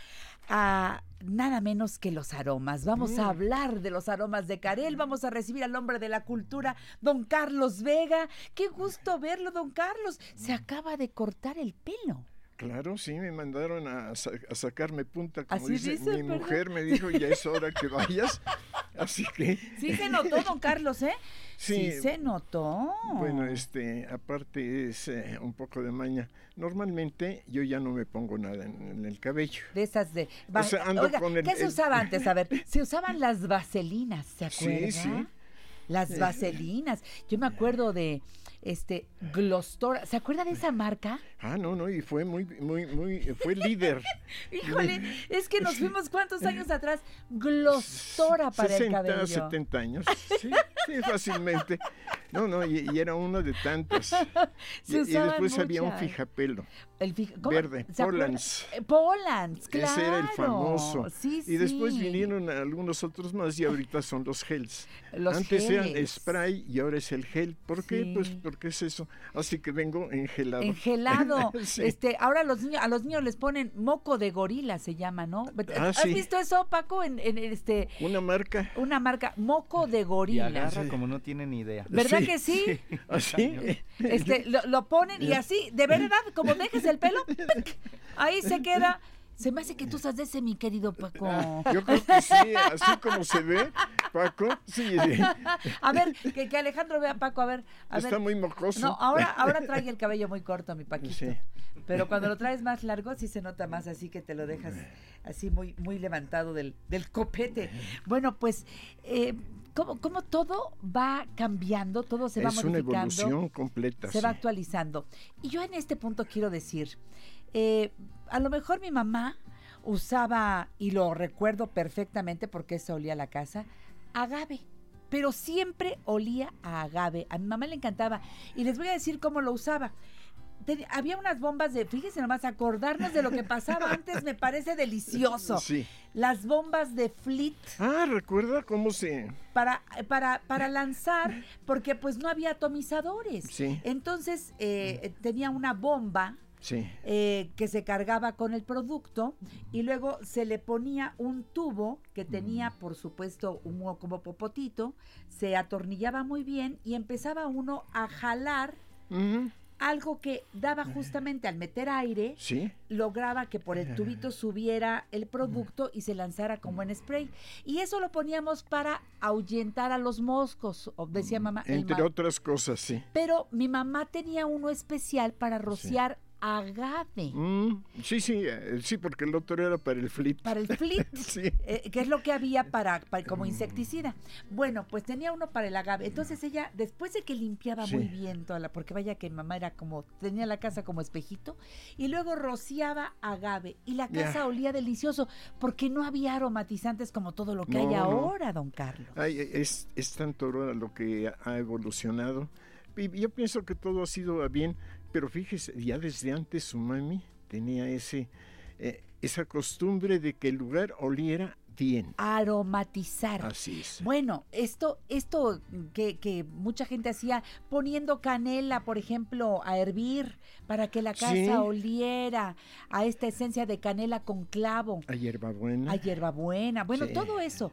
a nada menos que los aromas. Vamos a hablar de los aromas de Carel, vamos a recibir al hombre de la cultura, don Carlos Vega. Qué gusto verlo, don Carlos. Se acaba de cortar el pelo. Claro, sí, me mandaron a, sa- a sacarme punta, como Así dice, dice, mi mujer, me dijo, ya es hora que vayas. [LAUGHS] Así que, Sí se notó, don Carlos, ¿eh? Sí. se notó. bueno, este, aparte es eh, un poco de maña. Normalmente yo ya no me pongo nada en, en el cabello. De esas de... O sea, ando Oiga, con el- ¿qué se usaba antes? A ver, [LAUGHS] se usaban las vaselinas, ¿se Sí, acuerda? sí. Las Sí. vaselinas. Yo me acuerdo de este Glostora. ¿Se acuerda de esa marca? Ah, no, no, y fue muy, muy, muy, fue líder. [LAUGHS] Híjole, es que nos fuimos cuántos años atrás. Glostora para 60, el cabello. 70 años. [LAUGHS] Sí, sí, fácilmente. No, no, y, y era uno de tantas. [LAUGHS] Se Y, y después había un fijapelo. El fij- ¿cómo? Verde. Polans. Polans, claro. Ese era el famoso. Sí, y después vinieron algunos otros más y ahorita son los gels. Los Antes eran geles. spray y ahora es el gel. ¿Por qué? Sí. Pues porque es eso. Así que vengo engelado. Engelado. [LAUGHS] Sí. Este, ahora los niños, a los niños les ponen moco de gorila, se llama, ¿no? Ah, ¿Has sí. visto eso, Paco? En, en este, Una marca. una marca, moco de Y gorila. agarra como no tienen ni idea. ¿Verdad que sí? ¿Así? [LAUGHS] Este, lo, lo ponen y así, de verdad, como dejes el pelo, [LAUGHS] ahí se queda. Se me hace que tú estás de ese, mi querido Paco. Yo creo que sí, así como se ve, Paco, sí, A ver, que, que Alejandro vea a Paco, a ver. A está ver. muy mocoso. No, ahora, ahora trae el cabello muy corto, mi Paquito. Sí. Pero cuando lo traes más largo sí se nota más, así que te lo dejas así muy, muy levantado del, del copete. Bueno, pues, eh, como, como todo va cambiando, todo se va es una modificando. evolución completa. se va actualizando. Y yo en este punto quiero decir, eh, a lo mejor mi mamá usaba, y lo recuerdo perfectamente porque eso olía a la casa, agave. Pero siempre olía a agave. A mi mamá le encantaba. Y les voy a decir cómo lo usaba. Ten- había unas bombas de, fíjense nomás, acordarnos de lo que pasaba antes me parece delicioso. Sí. Las bombas de Fleet Ah, ¿recuerda cómo se...? para, para, para lanzar, porque pues no había atomizadores. Sí. Entonces eh, tenía una bomba Sí. eh, que se cargaba con el producto y luego se le ponía un tubo que tenía, por supuesto, un mo- como popotito, se atornillaba muy bien y empezaba uno a jalar Ujú, algo que daba justamente al meter aire, Sí. lograba que por el tubito subiera el producto y se lanzara como en spray. Y eso lo poníamos para ahuyentar a los moscos, o decía mamá. Entre otras cosas, sí. Pero mi mamá tenía uno especial para rociar agave. Mm, sí, sí, eh, sí, porque el otro era para el flip. Para el flit, [LAUGHS] Sí. eh, que es lo que había para, para- como insecticida. Bueno, pues tenía uno para el agave. Entonces ella, después de que limpiaba Sí. muy bien toda la, porque vaya que mamá era como, tenía la casa como espejito, y luego rociaba agave. Y la casa olía delicioso, porque no había aromatizantes como todo lo que hay no. ahora, don Carlos. Ay, es, es tanto lo que ha- evolucionado. Y yo pienso que todo ha sido bien, pero fíjese, ya desde antes su mami tenía ese, eh, esa costumbre de que el lugar oliera bien. Aromatizar. Así es. Bueno, esto, esto que, que mucha gente hacía poniendo canela, por ejemplo, a hervir para que la casa Sí. oliera a esta esencia de canela con clavo, A hierbabuena. a hierbabuena, bueno, Sí. todo eso.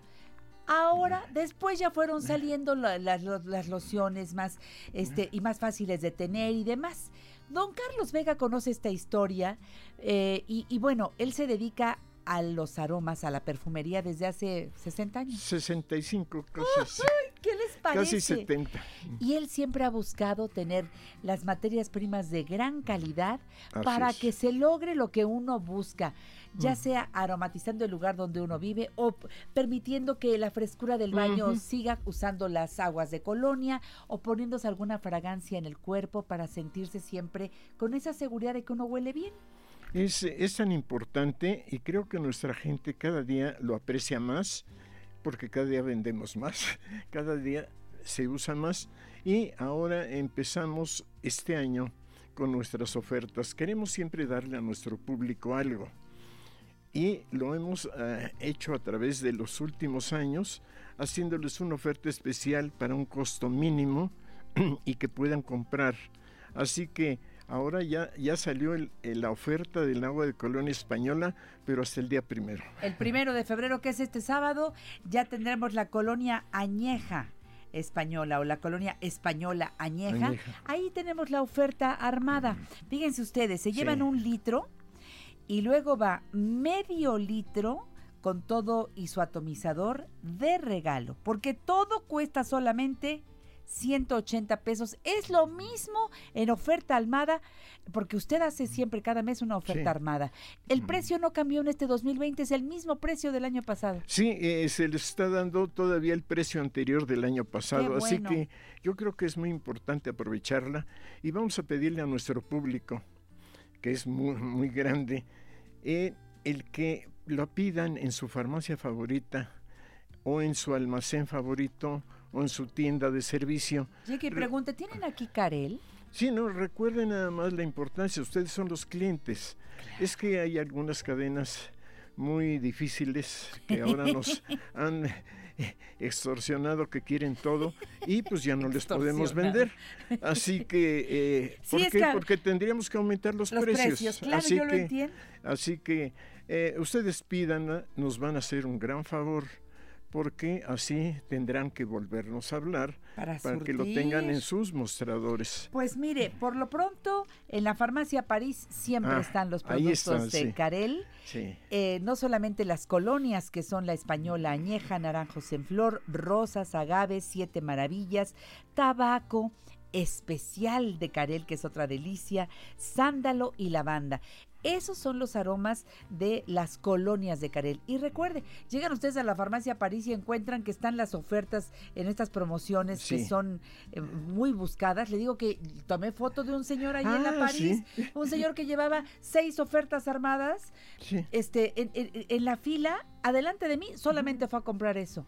Ahora, después ya fueron saliendo la- las lociones más este, y más fáciles de tener y demás. Don Carlos Vega conoce esta historia eh, y, y bueno, él se dedica a los aromas, a la perfumería desde hace 60 años. 65, casi, ¿Qué les parece? casi 70. Y él siempre ha buscado tener las materias primas de gran calidad Así para es. que se logre lo que uno busca, ya Mm. sea aromatizando el lugar donde uno vive o permitiendo que la frescura del baño siga usando las aguas de colonia o poniéndose alguna fragancia en el cuerpo para sentirse siempre con esa seguridad de que uno huele bien. Es, es tan importante y creo que nuestra gente cada día lo aprecia más porque cada día vendemos más, [LAUGHS] cada día se usa más y ahora empezamos este año con nuestras ofertas. Queremos siempre darle a nuestro público algo y lo hemos eh, hecho a través de los últimos años haciéndoles una oferta especial para un costo mínimo [CLEARS THROAT] y que puedan comprar. Así que ahora ya, ya salió el- el- la oferta del agua de colonia española, pero hasta el día primero. El primero de febrero, que es este sábado, ya tendremos la colonia añeja española o la colonia española añeja. Añeja. Ahí tenemos la oferta armada. Fíjense ustedes, se Sí. llevan un litro y luego va medio litro con todo y su atomizador de regalo, porque todo cuesta solamente 180 pesos. Es lo mismo en oferta armada, porque usted hace siempre cada mes una oferta Sí. armada. El precio no cambió en este 2020, es el mismo precio del año pasado. Sí, eh, se les está dando todavía el precio anterior del año pasado, así que yo creo que es muy importante aprovecharla y vamos a pedirle a nuestro público, que es muy, muy grande, eh, el que lo pidan en su farmacia favorita o en su almacén favorito o en su tienda de servicio. Llegue y pregunte, ¿tienen aquí Carel? Sí, no, recuerden nada más la importancia, ustedes son los clientes. Es que hay algunas cadenas muy difíciles que ahora nos [LAUGHS] han extorsionado que quieren todo y pues ya no les podemos vender. Así que, eh, ¿por qué? que- Porque tendríamos que aumentar los, Los precios. precios, claro, así yo lo que, entiendo. Así que eh, ustedes pidan, nos van a hacer un gran favor porque así tendrán que volvernos a hablar Para que lo tengan en sus mostradores. Pues mire, por lo pronto, en la farmacia París siempre Ah, están los productos están, de sí. Carel. Sí. Eh, no solamente las colonias que son la española añeja, naranjos en flor, rosas, agaves, siete maravillas, tabaco especial de Carel, que es otra delicia, sándalo y lavanda. Esos son los aromas de las colonias de Carel. Y recuerde, llegan ustedes a la farmacia París y encuentran que están las ofertas en estas promociones que son eh, muy buscadas. Le digo que tomé foto de un señor ahí en la Ah, París, sí. un señor que llevaba seis ofertas armadas Sí. este, en, en- en la fila, adelante de mí, solamente fue a comprar eso.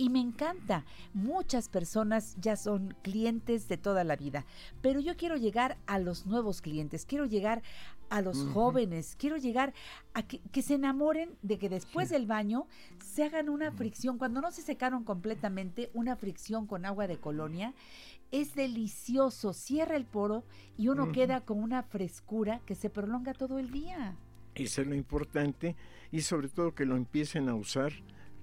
Y me encanta. Muchas personas ya son clientes de toda la vida. Pero yo quiero llegar a los nuevos clientes. Quiero llegar a los jóvenes. Quiero llegar a que, que se enamoren de que después del baño se hagan una fricción. Cuando no se secaron completamente, una fricción con agua de colonia. Es delicioso. Cierra el poro y uno queda con una frescura que se prolonga todo el día. Eso es lo importante y sobre todo que lo empiecen a usar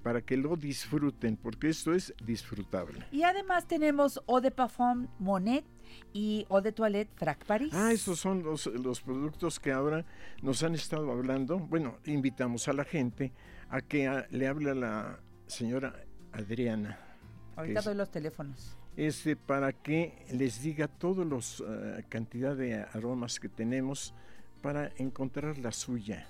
para que lo disfruten, porque esto es disfrutable. Y además tenemos Eau de Parfum Monet y Eau de Toilette Frac Paris. Ah, estos son los, los productos que ahora nos han estado hablando. Bueno, invitamos a la gente a que a- le hable a la señora Adriana. Ahorita doy los teléfonos. este, para que les diga todos los eh, cantidad de aromas que tenemos para encontrar la suya.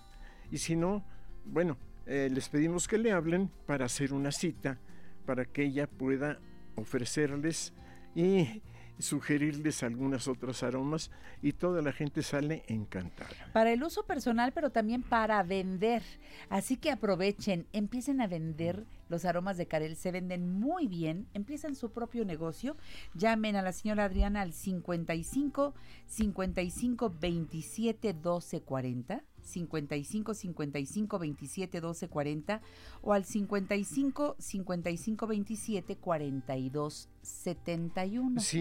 Y si no, bueno, eh, les pedimos que le hablen para hacer una cita, para que ella pueda ofrecerles y sugerirles algunas otras aromas y toda la gente sale encantada. Para el uso personal, pero también para vender. Así que aprovechen, empiecen a vender los aromas de Carel. Se venden muy bien, empiezan su propio negocio. Llamen a la señora Adriana al 55 55 27 12 40. 55 55 27 12 40 o al 55 55 27 42 71. Si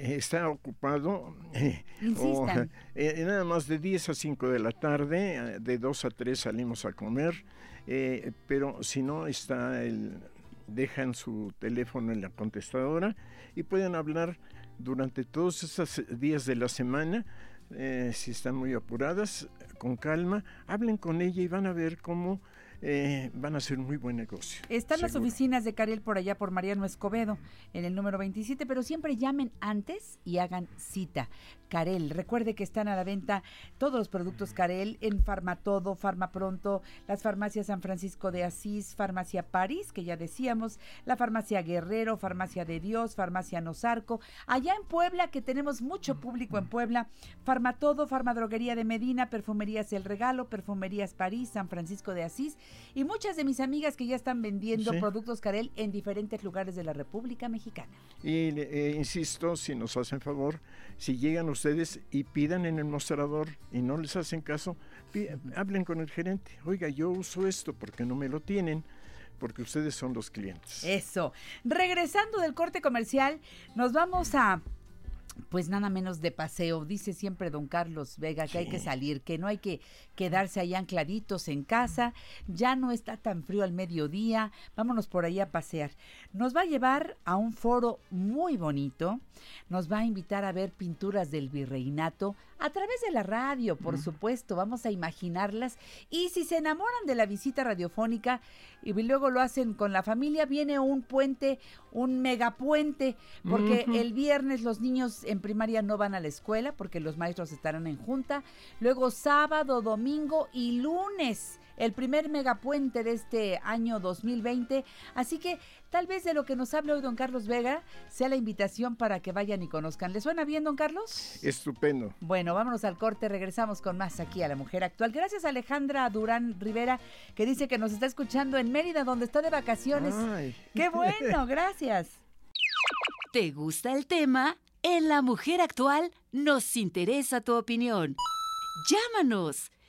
está ocupado, eh, o, eh, nada más de 10 a 5 de la tarde, eh, de 2 a 3 salimos a comer, eh, pero si no está el, dejan su teléfono en la contestadora y pueden hablar durante todos esos días de la semana. eh, si están muy apuradas, con calma, hablen con ella y van a ver cómo eh, van a hacer muy buen negocio. Están las oficinas de Carel por allá por Mariano Escobedo, en el número 27, pero siempre llamen antes y hagan cita. Carel, recuerde que están a la venta todos los productos Carel en Farmatodo, Farmapronto, las farmacias San Francisco de Asís, Farmacia París, que ya decíamos, la Farmacia Guerrero, Farmacia de Dios, Farmacia Nosarco, allá en Puebla, que tenemos mucho público en Puebla, Farmatodo, Farmadroguería de Medina, Perfumerías El Regalo, Perfumerías París, San Francisco de Asís y muchas de mis amigas que ya están vendiendo Sí. productos Carel en diferentes lugares de la República Mexicana. Y eh, insisto, si nos hacen favor, si llegan ustedes y pidan en el mostrador y no les hacen caso, hablen con el gerente. Oiga, yo uso esto porque no me lo tienen, porque ustedes son los clientes. Eso. Regresando del corte comercial, nos vamos a pues nada menos de paseo. Dice siempre don Carlos Vega que hay que salir, que no hay que quedarse ahí ancladitos en casa. Ya no está tan frío al mediodía. Vámonos por ahí a pasear. Nos va a llevar a un foro muy bonito. Nos va a invitar a ver pinturas del virreinato a través de la radio, por supuesto. Vamos a imaginarlas. Y si se enamoran de la visita radiofónica y luego lo hacen con la familia, viene un puente, un megapuente, porque el viernes los niños en primaria no van a la escuela porque los maestros estarán en junta. Luego sábado, domingo y lunes, el primer megapuente de este año 2020. Así que tal vez de lo que nos hable hoy don Carlos Vega sea la invitación para que vayan y conozcan. ¿Le suena bien, don Carlos? Estupendo. Bueno, vámonos al corte, regresamos con más aquí a La Mujer Actual. Gracias a Alejandra Durán Rivera, que dice que nos está escuchando en Mérida, donde está de vacaciones. Ay. ¡Qué bueno! Gracias. ¿Te gusta el tema? En La Mujer Actual nos interesa tu opinión. Llámanos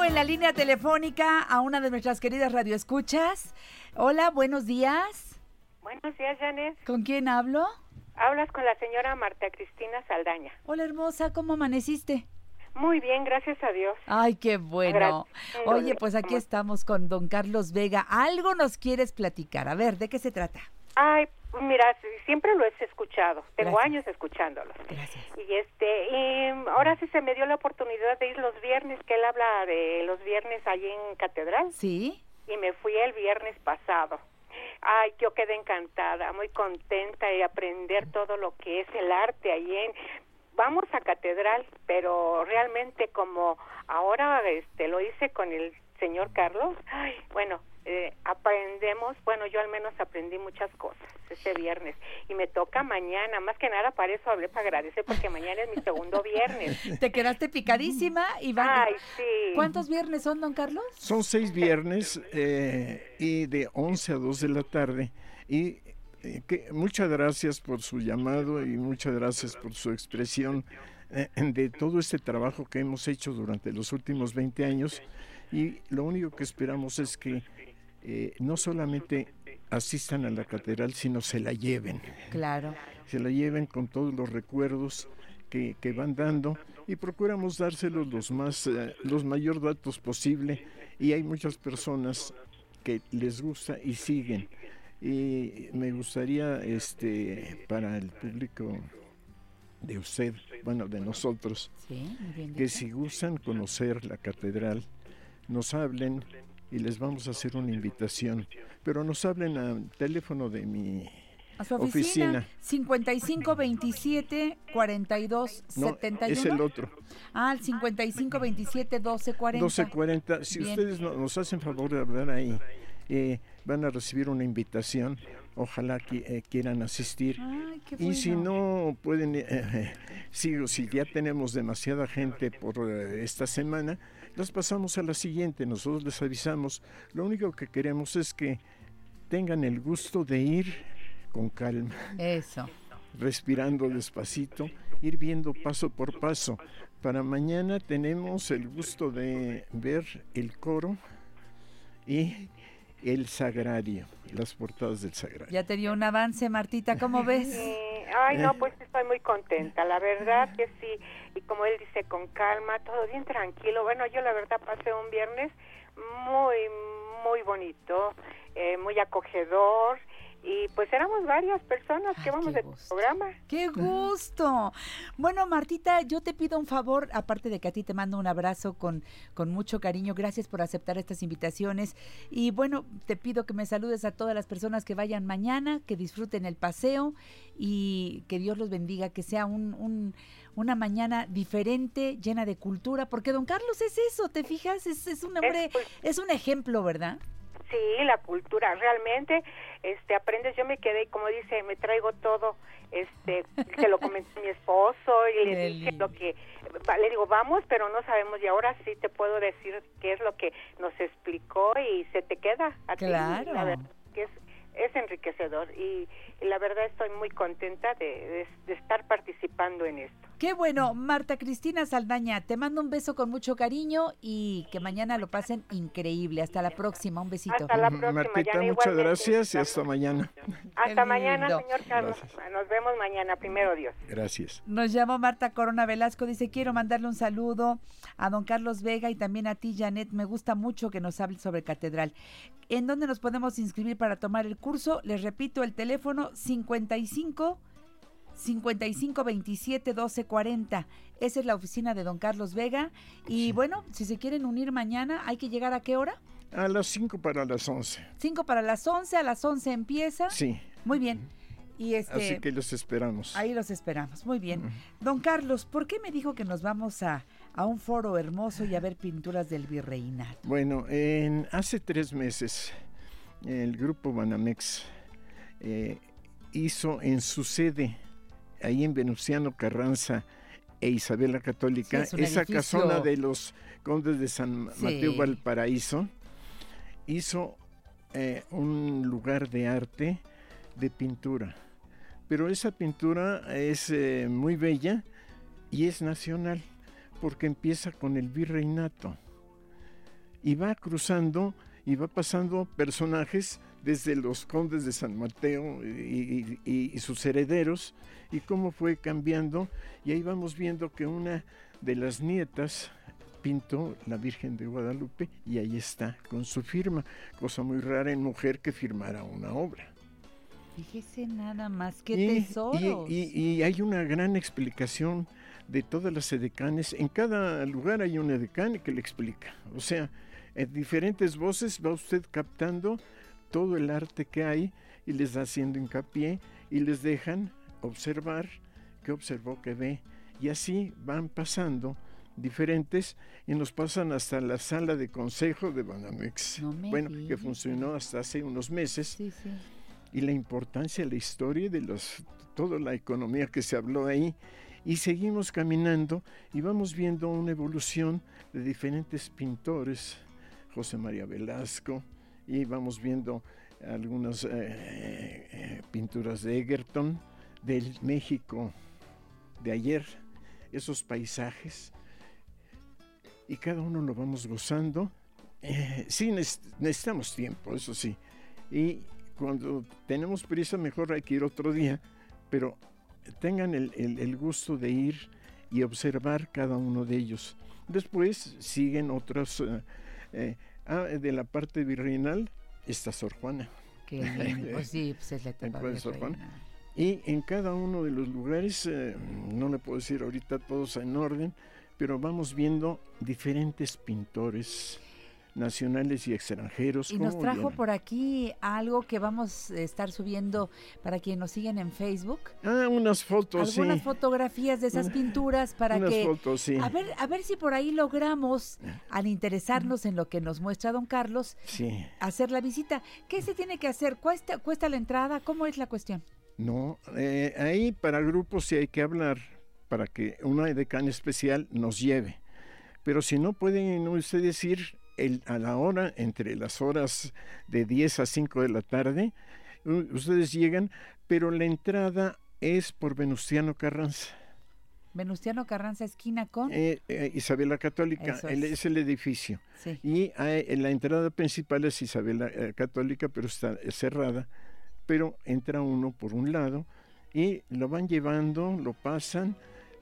En la línea telefónica a una de nuestras queridas radioescuchas. Hola, buenos días. Buenos días, Janet. ¿Con quién hablo? Hablas con la señora Marta Cristina Saldaña. Hola, hermosa, ¿cómo amaneciste? Muy bien, gracias a Dios. Ay, qué bueno. Gracias. Oye, pues aquí estamos con don Carlos Vega. Algo nos quieres platicar. A ver, ¿de qué se trata? Ay, mira, siempre lo he escuchado. Tengo Gracias. años escuchándolos. Gracias. Y este, y ahora sí se me dio la oportunidad de ir los viernes, que él habla de los viernes allí en Catedral. Sí. Y me fui el viernes pasado. Ay, yo quedé encantada, muy contenta de aprender todo lo que es el arte allí en vamos a catedral, pero realmente como ahora este lo hice con el señor Carlos, ay, bueno, eh, aprendemos, bueno, yo al menos aprendí muchas cosas este viernes y me toca mañana, más que nada para eso hablé para agradecer porque mañana es mi segundo viernes. [LAUGHS] Te quedaste picadísima y van. Ay, sí. ¿Cuántos viernes son, don Carlos? Son seis viernes eh, y de 11 a 2 de la tarde. Y eh, que, muchas gracias por su llamado y muchas gracias por su expresión eh, de todo este trabajo que hemos hecho durante los últimos 20 años. Y lo único que esperamos es que eh, no solamente asistan a la catedral, sino se la lleven. Claro. Se la lleven con todos los recuerdos que, que van dando y procuramos dárselos los más eh, los mayor datos posible y hay muchas personas que les gusta y siguen y me gustaría este para el público de usted bueno de nosotros Sí, que si gustan conocer la catedral nos hablen y les vamos a hacer una invitación. Pero nos hablen al teléfono de mi A su oficina. 5527 42 No, 71. es el otro. Ah, el 5527 1240. 1240. Si Bien. ustedes no- nos hacen favor de hablar ahí, eh, van a recibir una invitación. Ojalá que eh, quieran asistir. Ay, qué Y si bueno. no pueden, eh, eh, si, si ya tenemos demasiada gente por eh, esta semana, las pasamos a la siguiente. Nosotros les avisamos. Lo único que queremos es que tengan el gusto de ir con calma, Eso. respirando despacito, ir viendo paso por paso. Para mañana tenemos el gusto de ver el coro y el sagrario, las portadas del sagrario. Ya te dio un avance, Martita, ¿cómo ves? Sí, Ay, no, Eh. pues estoy muy contenta, la verdad que sí. Y como él dice, con calma, todo bien tranquilo. Bueno, yo la verdad pasé un viernes muy, muy bonito, eh, muy acogedor. Y pues éramos varias personas que vamos de programa. ¡Qué gusto! Bueno, Martita, yo te pido un favor, aparte de que a ti te mando un abrazo con, con mucho cariño, gracias por aceptar estas invitaciones. Y bueno, te pido que me saludes a todas las personas que vayan mañana, que disfruten el paseo y que Dios los bendiga, que sea un, un- una mañana diferente, llena de cultura, porque don Carlos es eso, ¿te fijas? Es, es un hombre, es un ejemplo, ¿verdad? Sí, la cultura, realmente, este, aprendes, yo me quedé, como dice, me traigo todo, este, se lo comenté a mi esposo y le dije lo que, le digo, vamos, pero no sabemos y ahora sí te puedo decir qué es lo que nos explicó y se te queda a ti, Claro. la verdad que es, es enriquecedor y, y la verdad estoy muy contenta de, de- de estar participando en esto. Qué bueno, Marta Cristina Saldaña, te mando un beso con mucho cariño y que mañana lo pasen increíble. Hasta la próxima, un besito. Hasta la próxima, Martita, Yana, muchas gracias y hasta mañana. Hasta mañana, señor Carlos. Nos vemos mañana, primero Dios. Gracias. Nos llamó Marta Corona Velasco, dice, quiero mandarle un saludo a don Carlos Vega y también a ti, Janet. Me gusta mucho que nos hable sobre catedral. ¿En dónde nos podemos inscribir para tomar el curso? Les repito, el teléfono 55 55 27 12 40. Esa es la oficina de don Carlos Vega. Y bueno, si se quieren unir mañana, ¿hay que llegar a qué hora? A las 5 para las 11. 5 para las 11, a las 11 empieza. Sí. Muy bien. Y este Así que los esperamos. Ahí los esperamos. Muy bien. Don Carlos, ¿por qué me dijo que nos vamos a, a un foro hermoso y a ver pinturas del virreinato? Bueno, en, hace tres meses el grupo Banamex eh, hizo en su sede, ahí en Venustiano Carranza e Isabel la Católica, Sí, es esa edificio- casona de los condes de San Mateo Sí. Valparaíso, hizo eh, un lugar de arte de pintura. Pero esa pintura es eh, muy bella y es nacional, porque empieza con el virreinato y va cruzando y va pasando personajes desde los condes de San Mateo y, y- y- y sus herederos y cómo fue cambiando y ahí vamos viendo que una de las nietas pintó la Virgen de Guadalupe y ahí está con su firma, cosa muy rara en mujer que firmara una obra. Fíjese nada más, tesoros. Y, y- y hay una gran explicación de todas las edecanes. En cada lugar hay un edecán que le explica. O sea, en diferentes voces va usted captando todo el arte que hay y les da haciendo hincapié y les dejan observar qué observó, qué ve. Y así van pasando diferentes y nos pasan hasta la sala de consejo de Banamex. No bueno, que diga. funcionó hasta hace unos meses Sí, sí. y la importancia, la historia de los, toda la economía que se habló ahí. Y seguimos caminando y vamos viendo una evolución de diferentes pintores, José María Velasco, y vamos viendo algunas eh, eh, pinturas de Egerton, del México de ayer, esos paisajes, y cada uno lo vamos gozando. Eh, sí, neces- necesitamos tiempo, eso sí. Y cuando tenemos prisa, mejor hay que ir otro día, pero tengan el, el- gusto de ir y observar cada uno de ellos. Después siguen otros. eh, eh, ah, de la parte virreinal está Sor Juana. Lindo. [LAUGHS] Pues sí, pues es la etapa Encuentra Sor Juana. Y en cada uno de los lugares, eh, no le puedo decir ahorita todos en orden, pero vamos viendo diferentes pintores nacionales y extranjeros. Y nos ¿cómo trajo por aquí algo que vamos a estar subiendo para quienes nos siguen en Facebook. Ah, unas fotos, Algunas sí. fotografías de esas pinturas para unas que fotos, sí. a ver a ver si por ahí logramos al interesarnos en lo que nos muestra don Carlos Sí. hacer la visita. ¿Qué se tiene que hacer? ¿Cuesta cuesta la entrada? ¿Cómo es la cuestión? No, eh, ahí para grupos sí hay que hablar para que una decana especial nos lleve. Pero si no pueden ustedes ir el- a la hora, entre las horas de 10 a 5 de la tarde, ustedes llegan, pero la entrada es por Venustiano Carranza. Venustiano Carranza esquina con Eh, eh, Isabela Católica, Eso el- es. es el edificio. Sí. Y hay- en la entrada principal es Isabela eh, Católica, pero está eh, cerrada. Pero entra uno por un lado y lo van llevando, lo pasan.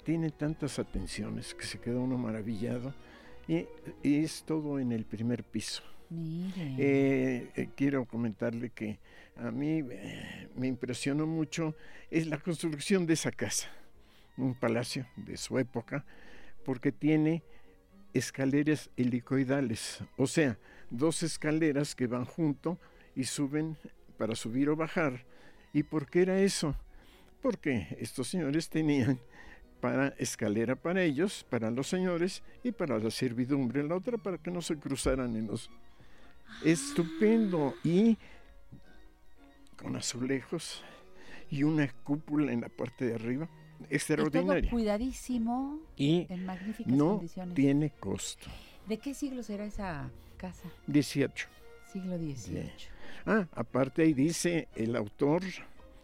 Tiene tantas atenciones que se queda uno maravillado. Y, y es todo en el primer piso. Mire. Eh, eh, quiero comentarle que a mí eh, me impresionó mucho es la construcción de esa casa, un palacio de su época, porque tiene escaleras helicoidales, o sea, dos escaleras que van junto y suben para subir o bajar. ¿Y por qué era eso? Porque estos señores tenían para escalera para ellos, para los señores y para la servidumbre, la otra para que no se cruzaran en los estupendo y con azulejos y una cúpula en la parte de arriba Y todo extraordinaria cuidadísimo y en magníficas no condiciones. tiene costo ¿De qué siglo será esa casa? 18 Siglo XVIII. ah aparte ahí dice el autor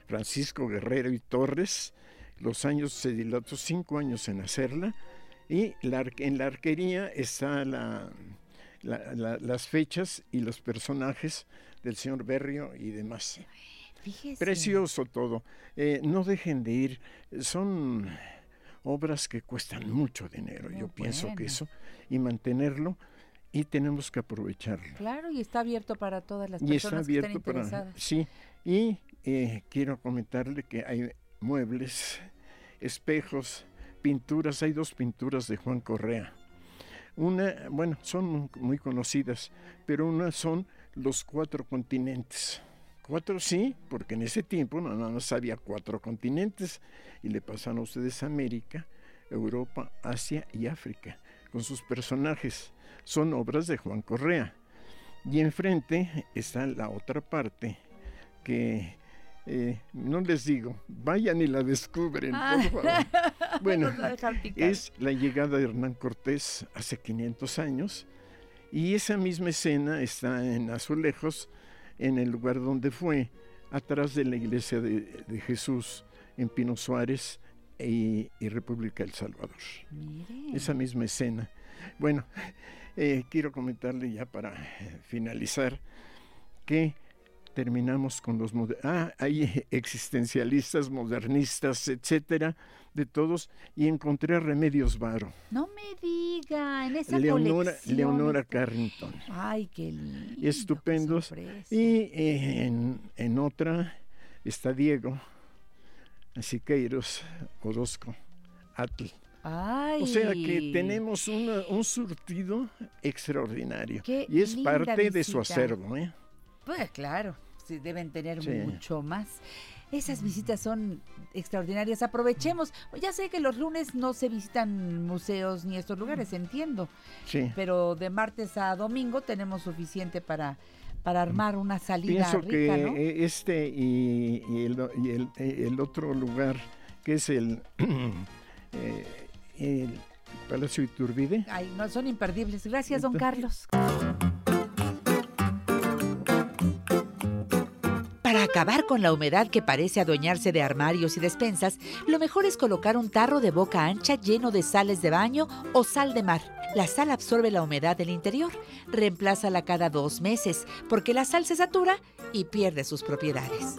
Francisco Guerrero y Torres los años se dilató cinco años en hacerla y la en la arquería está la, la- la- las fechas y los personajes del señor Berrio y demás. Fíjese. Precioso todo. Eh, no dejen de ir. Son obras que cuestan mucho dinero. Yo pienso que eso. Y mantenerlo. Y tenemos que aprovecharlo. Claro, y está abierto para todas las Y está personas que estén abierto para... interesadas. Sí. Y eh, quiero comentarle que hay muebles, espejos, pinturas. Hay dos pinturas de Juan Correa. Una, bueno, son mu- muy conocidas, pero una son los cuatro continentes. Cuatro sí, porque en ese tiempo no, nada más había cuatro continentes y le pasan a ustedes América, Europa, Asia y África, con sus personajes. Son obras de Juan Correa. Y enfrente está la otra parte que eh, no les digo, vayan y la descubren, Ah. por favor. [LAUGHS] Bueno, es la llegada de Hernán Cortés hace 500 años y esa misma escena está en Azulejos, en el lugar donde fue, atrás de la iglesia de, de Jesús, en Pino Suárez y, y República del Salvador. Esa misma escena. Bueno, eh, quiero comentarle ya para finalizar que terminamos con los ah hay [LAUGHS] existencialistas modernistas etcétera de todos y encontré a Remedios Varo. No me diga, en esa Leonora colección Leonora Carrington. Ay, qué lindo. estupendos. y eh, en, en otra está Diego Siqueiros Orozco Atl. Ay. o sea que tenemos una- un surtido extraordinario. Qué y es parte de su acervo ¿eh? Pues claro, deben tener Sí. mucho más. Esas visitas son extraordinarias. Aprovechemos. Ya sé que los lunes no se visitan museos ni estos lugares, entiendo. Sí. Pero de martes a domingo tenemos suficiente para, para armar una salida Pienso rica, que ¿no? eh, este y, y el, y el- eh, el otro lugar que es el, [CLEARS THROAT] eh, el Palacio Iturbide. Ay, no, son imperdibles. Gracias, don Carlos. Para acabar con la humedad que parece adueñarse de armarios y despensas, lo mejor es colocar un tarro de boca ancha lleno de sales de baño o sal de mar. La sal absorbe la humedad del interior. Reemplázala cada dos meses, porque la sal se satura y pierde sus propiedades.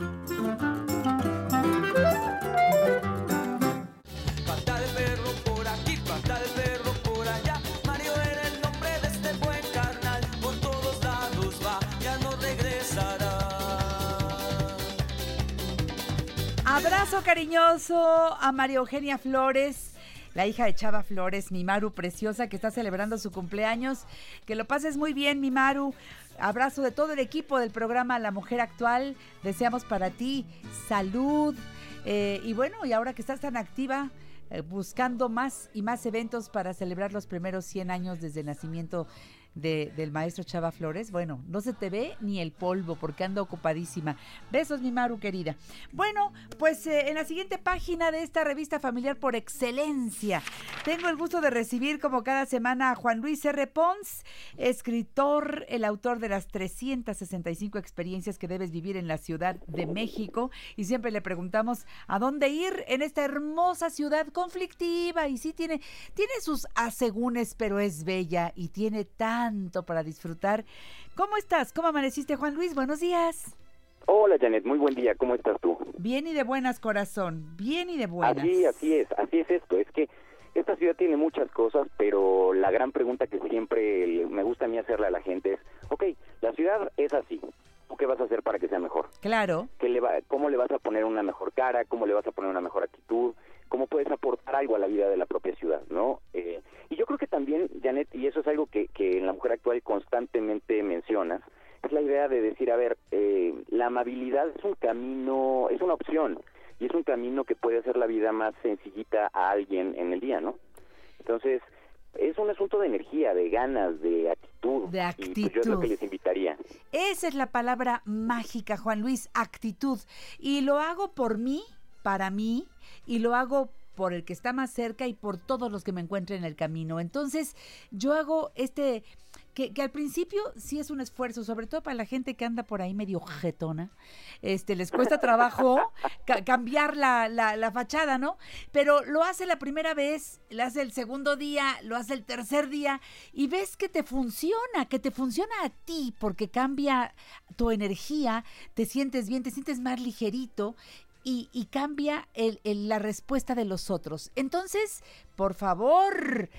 Abrazo cariñoso a María Eugenia Flores. la hija de Chava Flores, mi Maru preciosa, que está celebrando su cumpleaños. Que lo pases muy bien, mi Maru. Abrazo de todo el equipo del programa La Mujer Actual. Deseamos para ti salud. eh, y bueno, y ahora que estás tan activa, eh, buscando más y más eventos para celebrar los primeros 100 años desde el nacimiento de- del maestro Chava Flores. Bueno, no se te ve ni el polvo porque anda ocupadísima. Besos, mi Maru querida. Bueno, pues eh, en la siguiente página de esta revista familiar por excelencia, tengo el gusto de recibir como cada semana a Juan Luis R. Pons, escritor, el autor de las 365 experiencias que debes vivir en la Ciudad de México. Y siempre le preguntamos a dónde ir en esta hermosa ciudad conflictiva. Y sí tiene, tiene sus asegúnes, pero es bella y tiene tanto para disfrutar. ¿Cómo estás? ¿Cómo amaneciste, Juan Luis? Buenos días. Hola Janet, muy buen día, ¿cómo estás tú? Bien y de buenas, corazón. Bien y de buenas. Así, así es, así es esto, es que esta ciudad tiene muchas cosas, pero la gran pregunta que siempre me gusta a mí hacerle a la gente es, ok, la ciudad es así, ¿tú qué vas a hacer para que sea mejor? Claro. ¿Qué le va, ¿Cómo le vas a poner una mejor cara? ¿Cómo le vas a poner una mejor actitud? ¿Cómo puedes aportar algo a la vida de la propia ciudad? ¿no? Eh, y yo creo que también, Janet, y eso es algo que, que en la mujer actual constantemente mencionas, es la idea de decir, a ver, eh, la amabilidad es un camino, es una opción, y es un camino que puede hacer la vida más sencillita a alguien en el día, ¿no? Entonces, es un asunto de energía, de ganas, de actitud. De Y pues yo es lo actitud. que les invitaría. Esa es la palabra mágica, Juan Luis, actitud. Y lo hago por mí, para mí, y lo hago por el que está más cerca y por todos los que me encuentren en el camino. Entonces, yo hago este, que, que al principio sí es un esfuerzo, sobre todo para la gente que anda por ahí medio jetona. Este, les cuesta trabajo [LAUGHS] ca- cambiar la, la, la fachada, ¿no? Pero lo hace la primera vez, lo hace el segundo día, lo hace el tercer día y ves que te funciona, que te funciona a ti porque cambia tu energía, te sientes bien, te sientes más ligerito y, y cambia el- el- la respuesta de los otros. Entonces, por favor,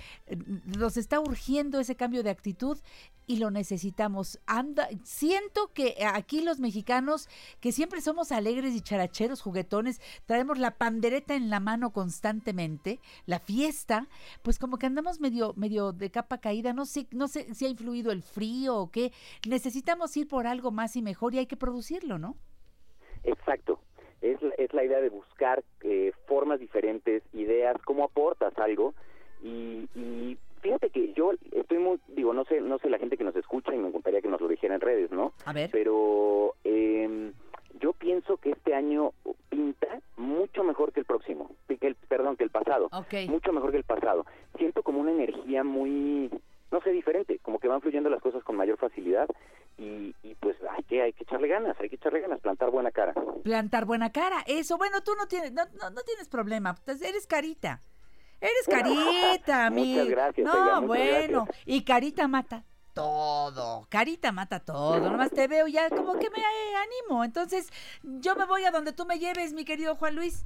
nos está urgiendo ese cambio de actitud y lo necesitamos. Anda, siento que aquí los mexicanos, que siempre somos alegres y characheros, juguetones, traemos la pandereta en la mano constantemente, la fiesta, pues como que andamos medio, medio de capa caída, no sé, no sé si ha influido el frío o qué. Necesitamos ir por algo más y mejor y hay que producirlo, ¿no? Exacto. Es, la- es la idea de buscar eh, formas diferentes, ideas, cómo aportas algo. Y, y fíjate que yo estoy muy, digo, no sé, no sé la gente que nos escucha y me gustaría que nos lo dijera en redes, ¿no? A ver. Pero eh, yo pienso que este año pinta mucho mejor que el próximo, que el, perdón, que el pasado. Mucho mejor que el pasado. Siento como una energía muy, no sé, diferente, como que van fluyendo las cosas con mayor facilidad y, y pues hay que, hay que echarle ganas, hay que echarle ganas, plantar buena cara. Plantar buena cara, eso. Bueno, tú no tienes, no, no, no tienes problema, pues eres carita. Eres carita, mi. [LAUGHS] Muchas gracias, No, muchas bueno, gracias. y carita mata todo. Carita mata todo. Nomás te veo ya como que me eh, animo. Entonces, yo me voy a donde tú me lleves, mi querido Juan Luis.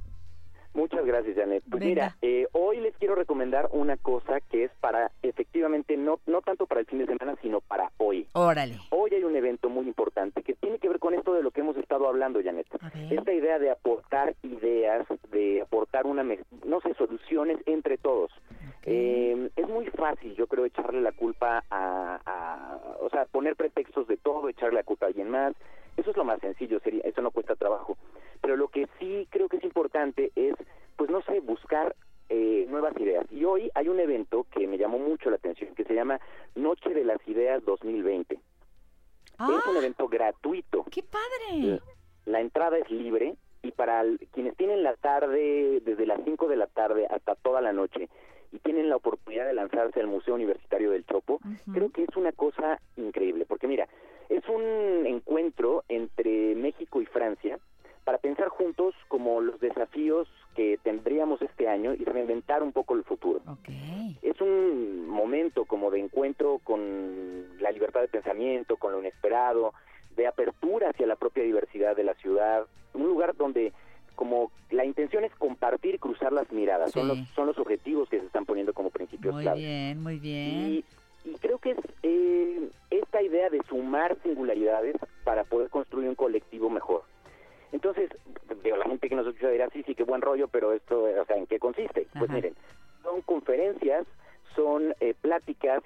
Muchas gracias, Janet. Pues Venga. mira, eh, hoy les quiero recomendar una cosa que es para, efectivamente, no, no tanto para el fin de semana, sino para hoy. Órale. Hoy hay un evento muy importante que tiene que ver con esto de lo que hemos estado hablando, Janet. Esta idea de aportar ideas, de aportar una, no sé, soluciones entre todos. Eh, es muy fácil, yo creo, echarle la culpa a, a- o sea, poner pretextos de todo, echarle la culpa a alguien más. Eso es lo más sencillo, sería, eso no cuesta trabajo. Pero lo que sí creo que es importante es, pues no sé, buscar eh, nuevas ideas. Y hoy hay un evento que me llamó mucho la atención, que se llama Noche de las Ideas 2020. Es un evento gratuito. Ah, ¡Qué padre! La entrada es libre y para el- quienes tienen la tarde, desde las 5 de la tarde hasta toda la noche, y tienen la oportunidad de lanzarse al Museo Universitario del Chopo, creo que es una cosa increíble, porque mira, es un encuentro entre México y Francia para pensar juntos como los desafíos que tendríamos este año y reinventar un poco el futuro. Es un momento como de encuentro con la libertad de pensamiento, con lo inesperado, de apertura hacia la propia diversidad de la ciudad, un lugar donde como la intención es compartir y cruzar las miradas, son, los, son los objetivos que se están poniendo como principios Muy clave. bien, muy bien. Y, y creo que es eh, esta idea de sumar singularidades para poder construir un colectivo mejor. Entonces, digo, la gente que nos escucha dirá, sí, sí, qué buen rollo, pero esto, eh, o sea, ¿en qué consiste? Pues miren, son conferencias, son eh, pláticas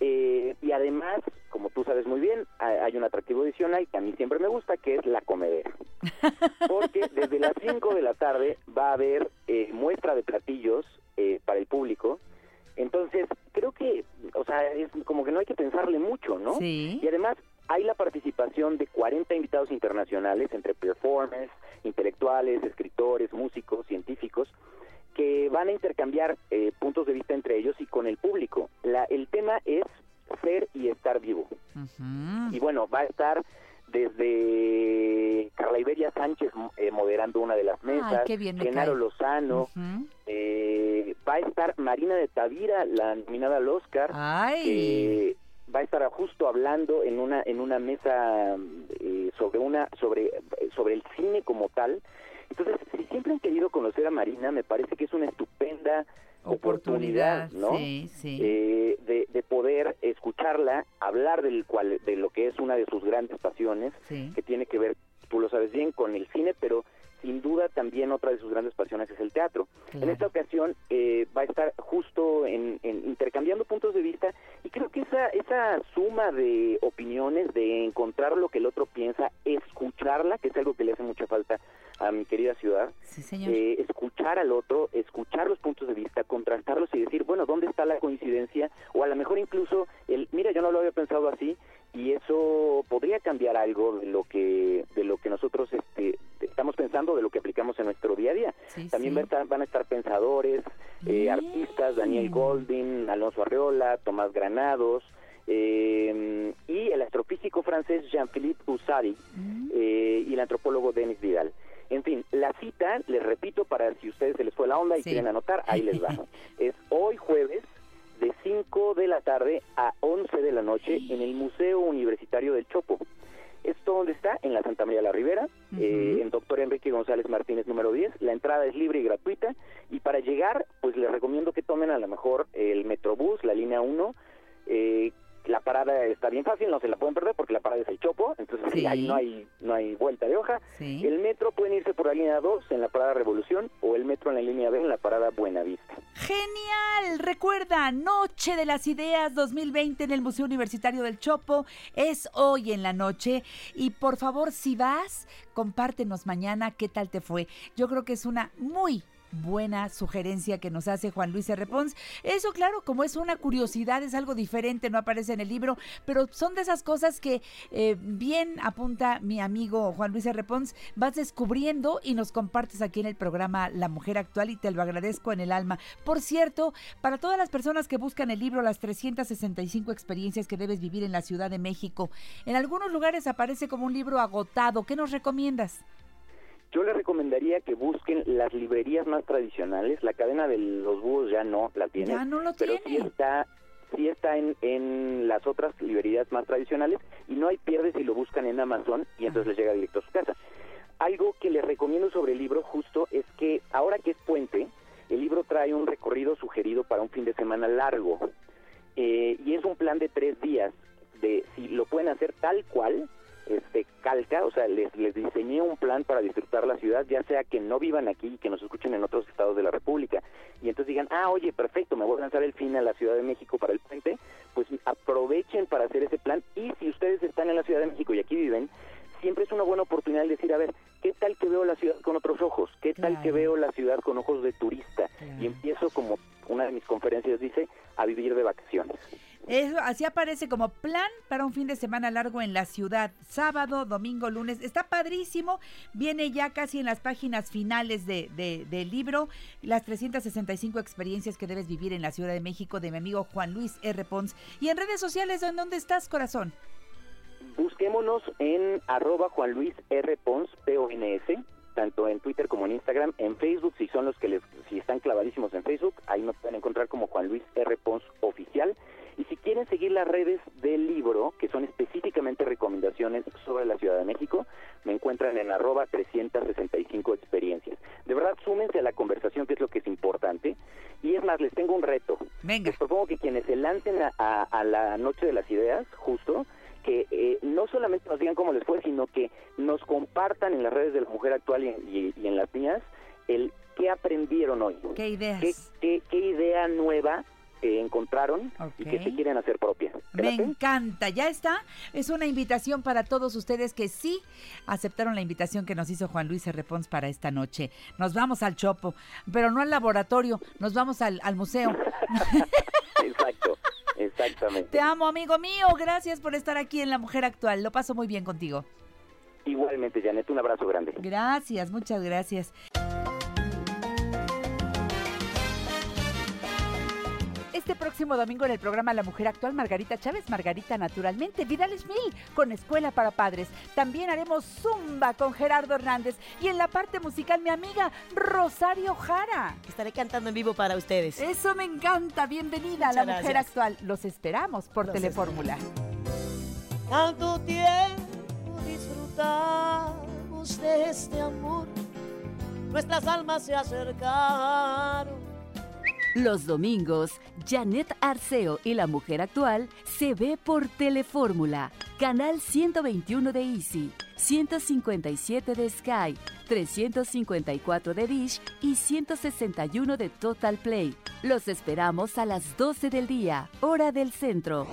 eh, y además, como tú sabes muy bien, ha- hay un atractivo adicional que a mí siempre me gusta, que es la comedera. [LAUGHS] Porque desde las 5 de la tarde va a haber eh, muestra de platillos eh, para el público. Entonces, creo que, o sea, es como que no hay que pensarle mucho, ¿no? Sí. Y además hay la participación de 40 invitados internacionales entre performers, intelectuales, escritores, músicos, científicos, que van a intercambiar eh, puntos de vista entre ellos y con el público. La, el tema es ser y estar vivo. Y bueno, va a estar desde Carla Iberia Sánchez eh, moderando una de las mesas, bien me Genaro cae. Lozano, eh, va a estar Marina de Tavira, la nominada al Oscar, Ay. va a estar justo hablando en una en una mesa eh, sobre una sobre sobre el cine como tal. Entonces, si siempre han querido conocer a Marina, me parece que es una estupenda oportunidad, ¿no? Sí, sí. Eh, de, de poder escucharla, hablar del cual, de lo que es una de sus grandes pasiones, Sí. que tiene que ver, tú lo sabes bien, con el cine, pero sin duda también otra de sus grandes pasiones es el teatro. En esta ocasión eh, va a estar justo en, en intercambiando puntos de vista y creo que esa, esa suma de opiniones, de encontrar lo que el otro piensa, escucharla, que es algo que le hace mucha falta a mi querida ciudad, Sí, señor. eh, escuchar al otro, escuchar los puntos de vista, contrastarlos y decir, bueno, ¿dónde está la coincidencia? O a lo mejor incluso el, mira, yo no lo había pensado así y eso podría cambiar algo de lo que de lo que nosotros este, estamos pensando, de lo que aplicamos en nuestro día a día. También va a estar- van a estar pensadores, eh, artistas, Daniel Goldin, Alonso Arreola, Tomás Granados, eh, y el astrofísico francés Jean-Philippe Usari eh, y el antropólogo Denis Vidal. En fin, la cita, les repito, para si ustedes se les fue la onda y Sí. quieren anotar, ahí les va. [LAUGHS] es hoy jueves de 5 de la tarde a 11 de la noche en el Museo Universitario del Chopo. ¿Esto dónde está? En la Santa María la Ribera, eh, en Doctor Enrique González Martínez número 10. La entrada es libre y gratuita. Y para llegar, pues les recomiendo que tomen a lo mejor el Metrobús, la línea 1. Eh, la parada está bien fácil, no se la pueden perder porque la parada es el Chopo, entonces Sí. ahí no hay, no hay vuelta de hoja. Sí. El metro pueden irse por la línea 2 en la parada Revolución o el metro en la línea B en la parada Buenavista. Genial, recuerda, Noche de las Ideas 2020 en el Museo Universitario del Chopo es hoy en la noche y por favor si vas, compártenos mañana qué tal te fue. Yo creo que es una muy buena sugerencia que nos hace Juan Luis R. Pons. Eso claro, como es una curiosidad, es algo diferente, no aparece en el libro, pero son de esas cosas que eh, bien apunta mi amigo Juan Luis R. Pons, vas descubriendo y nos compartes aquí en el programa La Mujer Actual y te lo agradezco en el alma. Por cierto, para todas las personas que buscan el libro Las 365 experiencias que debes vivir en la Ciudad de México, en algunos lugares aparece como un libro agotado. ¿Qué nos recomiendas? Yo les recomendaría que busquen las librerías más tradicionales. La cadena de los búhos ya no la tiene. Ya no lo pero tiene. sí está, sí está en, en las otras librerías más tradicionales y no hay pierde si lo buscan en Amazon y entonces les llega directo a su casa. Algo que les recomiendo sobre el libro justo es que ahora que es puente, el libro trae un recorrido sugerido para un fin de semana largo Eh, y es un plan de tres días de si lo pueden hacer tal cual este calca, o sea, les, les diseñé un plan para disfrutar la ciudad, ya sea que no vivan aquí y que nos escuchen en otros estados de la República, y entonces digan, ah, oye, perfecto, me voy a lanzar el fin a la Ciudad de México para el puente, pues aprovechen para hacer ese plan, y si ustedes están en la Ciudad de México y aquí viven, siempre es una buena oportunidad de decir, a ver, ¿qué tal que veo la ciudad con otros ojos? ¿Qué tal que veo la ciudad con ojos de turista? Y empiezo, como una de mis conferencias dice, a vivir de vacaciones. Así aparece como plan para un fin de semana largo en la ciudad. Sábado, domingo, lunes. Está padrísimo. Viene ya casi en las páginas finales de, de- del libro. Las 365 experiencias que debes vivir en la Ciudad de México de mi amigo Juan Luis R. Pons. Y en redes sociales, ¿en dónde estás, corazón? Busquémonos en arroba Juan Luis R. Pons, P-O-N-S, tanto en Twitter como en Instagram, en Facebook, si son los que les, si están clavadísimos en Facebook, ahí me pueden encontrar como Juan Luis R. Pons Oficial. Y si quieren seguir las redes del libro, que son específicamente recomendaciones sobre la Ciudad de México, me encuentran en arroba 365 experiencias. De verdad, súmense a la conversación, que es lo que es importante. Y es más, les tengo un reto. Venga. Les propongo que quienes se lancen a, a- a la Noche de las Ideas, justo, que eh, no solamente nos digan cómo les fue, sino que nos compartan en las redes de la mujer actual y, y- y en las mías el qué qué aprendieron hoy. ¿Qué ideas? ¿Qué, qué, qué idea nueva eh, encontraron y que se quieren hacer propia? ¿Te Me encanta, ya está. Es una invitación para todos ustedes que sí aceptaron la invitación que nos hizo Juan Luis R. Pons para esta noche. Nos vamos al Chopo, pero no al laboratorio, nos vamos al, al museo. [LAUGHS] Exacto, exactamente. Te amo, amigo mío. Gracias por estar aquí en La Mujer Actual. Lo paso muy bien contigo. Igualmente, Janet, un abrazo grande. Gracias, muchas gracias. Este próximo domingo en el programa La Mujer Actual, Margarita Chávez, Margarita Naturalmente, Vidales Mil con Escuela para Padres. También haremos Zumba con Gerardo Hernández y en la parte musical mi amiga Rosario Jara. Estaré cantando en vivo para ustedes. Eso me encanta. Bienvenida a La Mujer. Actual. Los esperamos por Los Telefórmula. Tanto tiempo disfrutamos de este amor, nuestras almas se acercaron. Los domingos, Janet Arceo y la mujer actual se ve por Telefórmula, canal 121 de Easy, 157 de Sky, 354 de Dish y 161 de Total Play. Los esperamos a las 12 del día, hora del centro.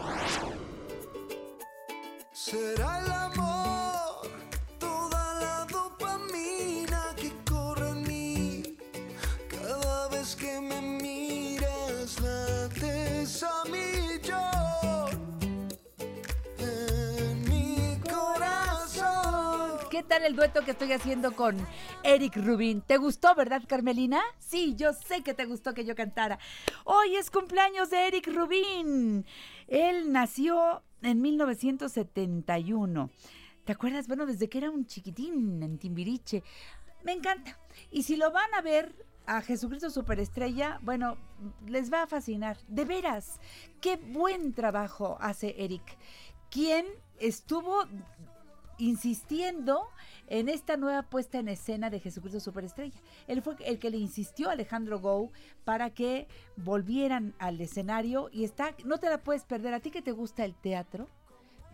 Será el amor, toda la dopamina que corre en mí. Cada vez que me miras, ¿Qué tal el dueto que estoy haciendo con Eric Rubin? ¿Te gustó, verdad, Carmelina? Sí, yo sé que te gustó que yo cantara. Hoy es cumpleaños de Eric Rubin. Él nació en 1971. ¿Te acuerdas? Bueno, desde que era un chiquitín en Timbiriche. Me encanta. Y si lo van a ver a Jesucristo Superestrella, bueno, les va a fascinar. De veras, qué buen trabajo hace Eric. Quien estuvo insistiendo en esta nueva puesta en escena de Jesucristo Superestrella. Él fue el que le insistió a Alejandro Gou para que volvieran al escenario y está, no te la puedes perder, a ti que te gusta el teatro,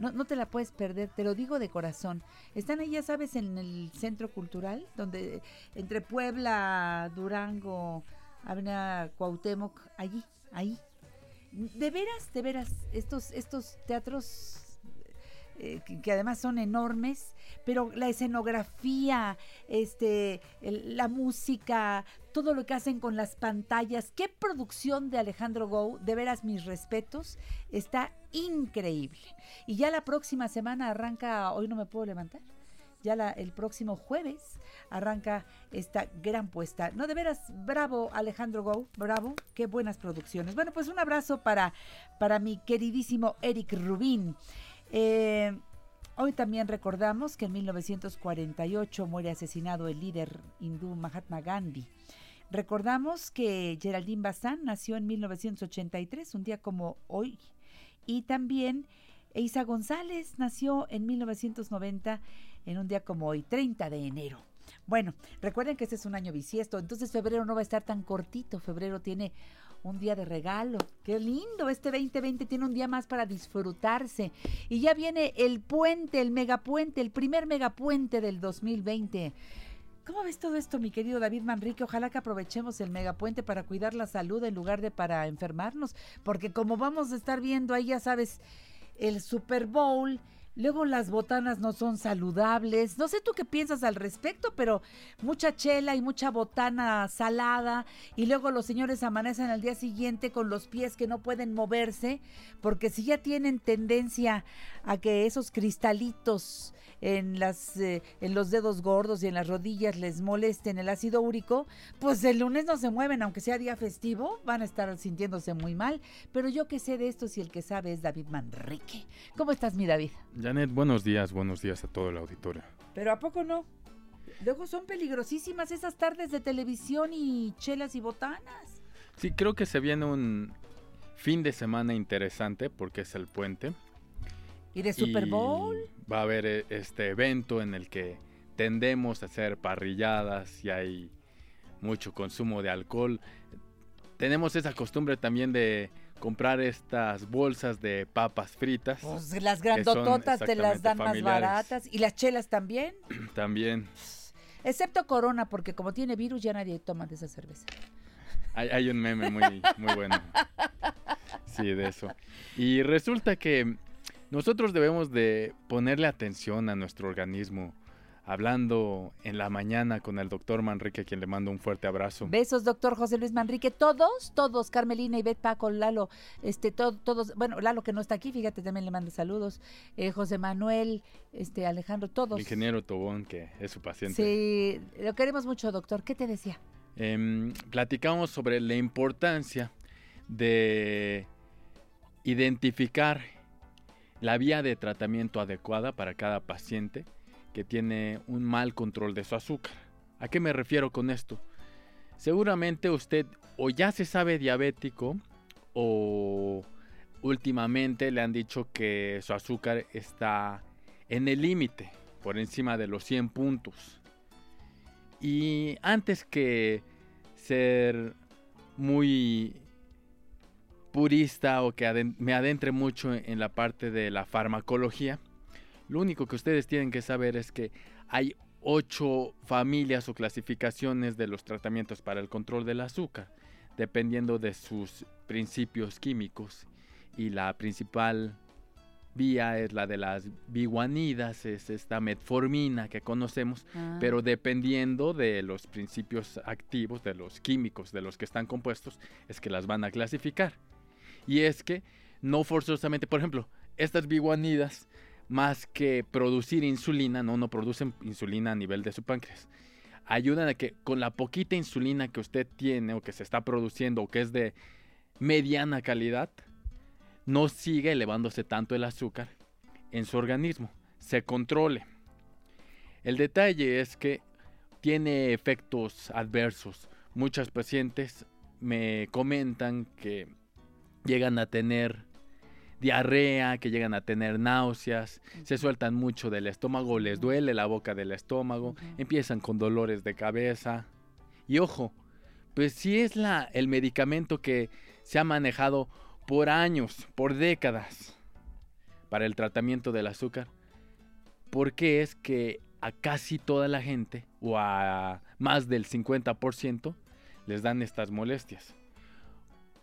no, no te la puedes perder, te lo digo de corazón. Están ahí, ya sabes, en el centro cultural, donde entre Puebla, Durango, Avenida Cuauhtémoc, allí, ahí. De veras, de veras, estos, estos teatros eh, que, además son enormes, pero la escenografía, este, la música, todo lo que hacen con las pantallas, qué producción de Alejandro Gou, de veras mis respetos, está increíble. Y ya la próxima semana arranca, hoy no me puedo levantar. Ya la- el próximo jueves arranca esta gran puesta. No, de veras, bravo Alejandro Gou, bravo, qué buenas producciones. Bueno, pues un abrazo para, para mi queridísimo Eric Rubín. Eh, hoy también recordamos que en 1948 muere asesinado el líder hindú Mahatma Gandhi. Recordamos que Geraldine Bazán nació en 1983, un día como hoy. Y también Eiza González nació en 1990, en un día como hoy, 30 de enero. Bueno, recuerden que este es un año bisiesto, entonces febrero no va a estar tan cortito. Febrero tiene un día de regalo. Qué lindo, este 2020 tiene un día más para disfrutarse. Y ya viene el puente, el megapuente, el primer megapuente del 2020. ¿Cómo ves todo esto, mi querido David Manrique? Ojalá que aprovechemos el megapuente para cuidar la salud en lugar de para enfermarnos, porque como vamos a estar viendo ahí, ya sabes, el Super Bowl, luego las botanas no son saludables. No sé tú qué piensas al respecto, pero mucha chela y mucha botana salada, y luego los señores amanecen al día siguiente con los pies que no pueden moverse, porque si ya tienen tendencia a que esos cristalitos en las eh, en los dedos gordos y en las rodillas les molesten el ácido úrico, pues el lunes no se mueven, aunque sea día festivo, van a estar sintiéndose muy mal. Pero yo que sé de esto, si el que sabe es David Manrique. ¿Cómo estás, mi David? Janet, buenos días, buenos días a todo el auditorio. Pero ¿a poco no? Luego son peligrosísimas esas tardes de televisión y chelas y botanas. Sí, creo que se viene un fin de semana interesante porque es el puente. ¿Y de Super Bowl? Va a haber eh, este evento en el que tendemos a hacer parrilladas y hay mucho consumo de alcohol. Tenemos esa costumbre también de comprar estas bolsas de papas fritas. Pues las grandototas te las dan más baratas. ¿Y las chelas también? [CLEARS THROAT] También. Excepto Corona, porque como tiene virus ya nadie toma de esa cerveza. Hay, hay un meme muy, muy bueno. Sí, de eso. Y resulta que nosotros debemos de ponerle atención a nuestro organismo. Hablando en la mañana con el doctor Manrique, a quien le mando un fuerte abrazo. Besos, doctor José Luis Manrique. Todos, todos, Carmelina, Ivette, Paco, Lalo, este, to- todos, bueno, Lalo que no está aquí, fíjate, también le manda saludos. Eh, José Manuel, este, Alejandro, todos. El ingeniero Tobón, que es su paciente. Sí, lo queremos mucho, doctor. ¿Qué te decía? Em, platicamos sobre la importancia de identificar la vía de tratamiento adecuada para cada paciente que tiene un mal control de su azúcar. ¿A qué me refiero con esto? Seguramente usted o ya se sabe diabético o últimamente le han dicho que su azúcar está en el límite, por encima de los 100 puntos. Y antes que ser muy purista o que me adentre mucho en la parte de la farmacología, lo único que ustedes tienen que saber es que hay ocho familias o clasificaciones de los tratamientos para el control del azúcar, dependiendo de sus principios químicos. Y la principal vía es la de las biguanidas, es esta metformina que conocemos, Ah. pero dependiendo de los principios activos, de los químicos de los que están compuestos, es que las van a clasificar. Y es que no forzosamente, por ejemplo, estas biguanidas, más que producir insulina, no, no producen insulina a nivel de su páncreas. Ayudan a que con la poquita insulina que usted tiene o que se está produciendo o que es de mediana calidad, no siga elevándose tanto el azúcar en su organismo, se controle. El detalle es que tiene efectos adversos. Muchos pacientes me comentan que llegan a tener diarrea, que llegan a tener náuseas, se sueltan mucho del estómago, les duele la boca del estómago, empiezan con dolores de cabeza. Y ojo, pues si es la, el medicamento que se ha manejado por años, por décadas, para el tratamiento del azúcar, ¿por qué es que a casi toda la gente, o a más del 50%, les dan estas molestias?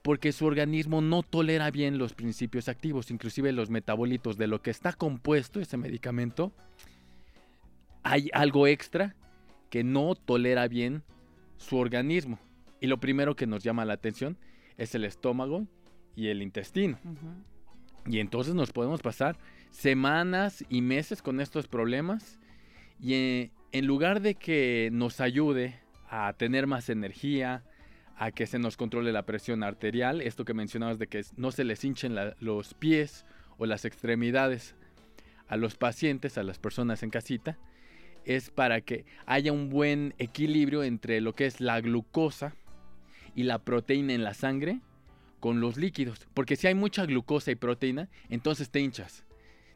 Porque su organismo no tolera bien los principios activos, inclusive los metabolitos de lo que está compuesto ese medicamento. Hay algo extra que no tolera bien su organismo. Y lo primero que nos llama la atención es el estómago y el intestino. Y entonces nos podemos pasar semanas y meses con estos problemas y eh, en lugar de que nos ayude a tener más energía, a que se nos controle la presión arterial, esto que mencionabas de que no se les hinchen los pies o las extremidades a los pacientes, a las personas en casita, es para que haya un buen equilibrio entre lo que es la glucosa y la proteína en la sangre con los líquidos. Porque si hay mucha glucosa y proteína, entonces te hinchas.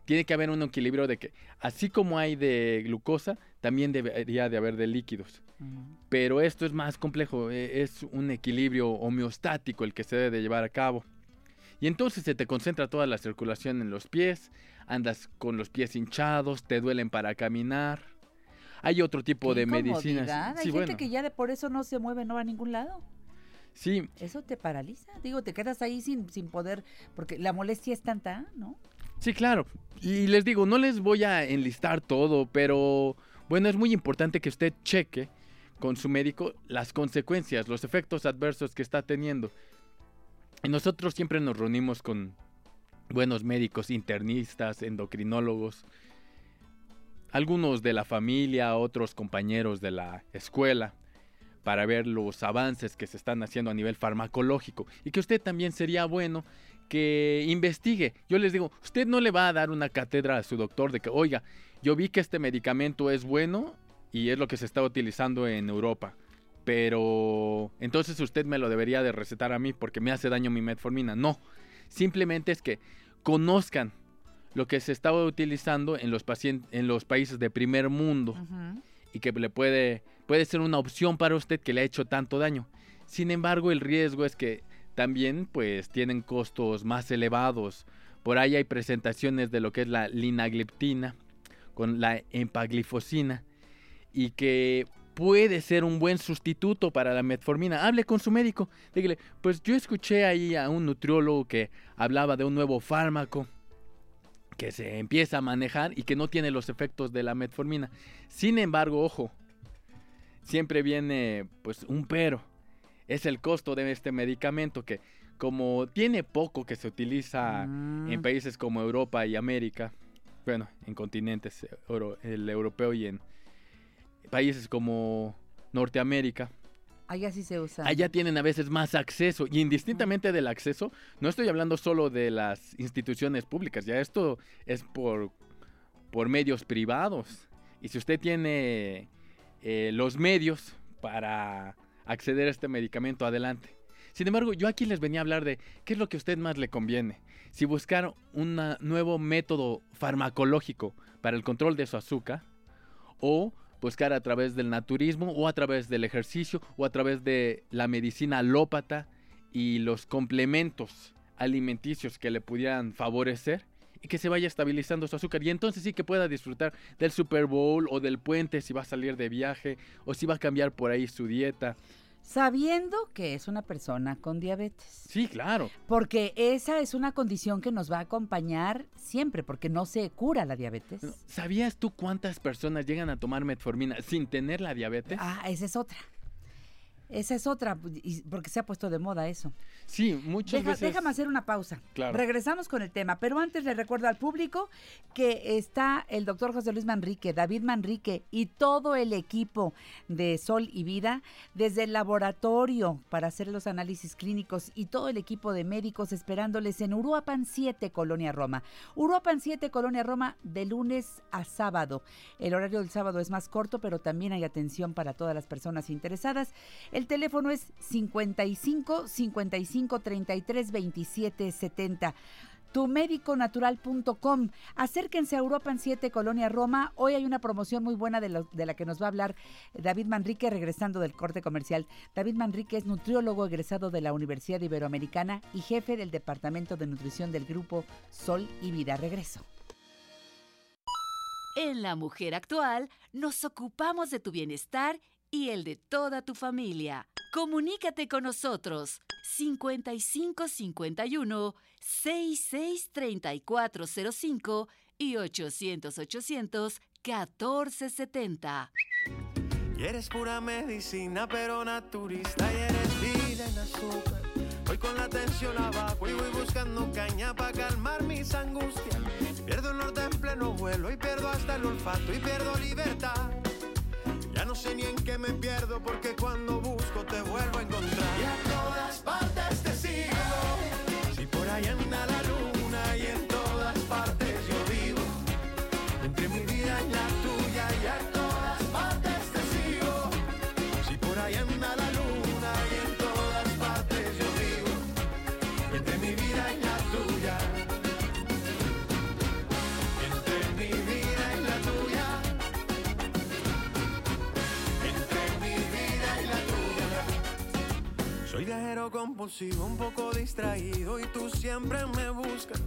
Tiene que haber un equilibrio de que, así como hay de glucosa, también debería de haber de líquidos. Pero esto es más complejo, eh, es un equilibrio homeostático el que se debe de llevar a cabo. Y entonces se te concentra toda la circulación en los pies, andas con los pies hinchados, te duelen para caminar. Hay otro tipo Qué de medicinas. Hay Sí, gente bueno, que ya de por eso no se mueve, no va a ningún lado. sí, Eso te paraliza. Digo, te quedas ahí sin, sin poder, porque la molestia es tanta, ¿no? Sí, claro. Y les digo, no les voy a enlistar todo, pero bueno, es muy importante que usted cheque con su médico las consecuencias, los efectos adversos que está teniendo. Y nosotros siempre nos reunimos con buenos médicos, internistas, endocrinólogos, algunos de la familia, otros compañeros de la escuela, para ver los avances que se están haciendo a nivel farmacológico y que usted también sería bueno que investigue. Yo les digo, usted no le va a dar una cátedra a su doctor de que, oiga, yo vi que este medicamento es bueno y es lo que se está utilizando en Europa. Pero entonces usted me lo debería de recetar a mí porque me hace daño mi metformina. No, simplemente es que conozcan lo que se estaba utilizando en los, en los países de primer mundo y que le puede, puede ser una opción para usted que le ha hecho tanto daño. Sin embargo, el riesgo es que también pues tienen costos más elevados. Por ahí hay presentaciones de lo que es la linagliptina con la empaglifosina y que puede ser un buen sustituto para la metformina. Hable con su médico. Dígale, pues yo escuché ahí a un nutriólogo que hablaba de un nuevo fármaco que se empieza a manejar y que no tiene los efectos de la metformina. Sin embargo, ojo, siempre viene pues un pero. Es el costo de este medicamento que como tiene poco que se utiliza en países como Europa y América, bueno, en continentes, el europeo y en países como Norteamérica, Allá sí se usa. allá tienen a veces más acceso y indistintamente del acceso, no estoy hablando solo de las instituciones públicas, ya esto es por, por medios privados. Y si usted tiene eh, los medios para acceder a este medicamento, adelante. Sin embargo, yo aquí les venía a hablar de qué es lo que a usted más le conviene. Si buscar un nuevo método farmacológico para el control de su azúcar o buscar a través del naturismo o a través del ejercicio o a través de la medicina alópata y los complementos alimenticios que le pudieran favorecer y que se vaya estabilizando su azúcar y entonces sí que pueda disfrutar del Super Bowl o del puente si va a salir de viaje o si va a cambiar por ahí su dieta. Sabiendo que es una persona con diabetes. Sí, claro. Porque esa es una condición que nos va a acompañar siempre, porque no se cura la diabetes. ¿Sabías tú cuántas personas llegan a tomar metformina sin tener la diabetes? Ah, esa es otra. Esa es otra, y- porque se ha puesto de moda eso. Sí, muchas Deja- veces. Déjame hacer una pausa. Claro. Regresamos con el tema, pero antes le recuerdo al público que está el doctor José Luis Manrique, David Manrique y todo el equipo de Sol y Vida, desde el laboratorio para hacer los análisis clínicos y todo el equipo de médicos esperándoles en Uruapan 7, Colonia Roma. Uruapan 7, Colonia Roma, de lunes a sábado. El horario del sábado es más corto, pero también hay atención para todas las personas interesadas. El teléfono es 55 55 33 27 70 tumediconatural.com. Acérquense a Europa en 7, Colonia Roma. Hoy hay una promoción muy buena de, de la que nos va a hablar David Manrique regresando del corte comercial. David Manrique es nutriólogo egresado de la Universidad Iberoamericana y jefe del Departamento de Nutrición del grupo Sol y Vida. Regreso. En La Mujer Actual nos ocupamos de tu bienestar y el de toda tu familia. Comunícate con nosotros 5551 663405 y 800 800 1470. Y eres pura medicina, pero naturista. Y eres vida en azúcar. Voy con la tensión abajo y voy buscando caña para calmar mis angustias. Pierdo el norte en pleno vuelo y pierdo hasta el olfato y pierdo libertad. No sé ni en qué me pierdo porque cuando busco te vuelvo a encontrar. Y a todas partes te sigo. Si por ahí anda la luna viajero compulsivo, un poco distraído y tú siempre me buscas.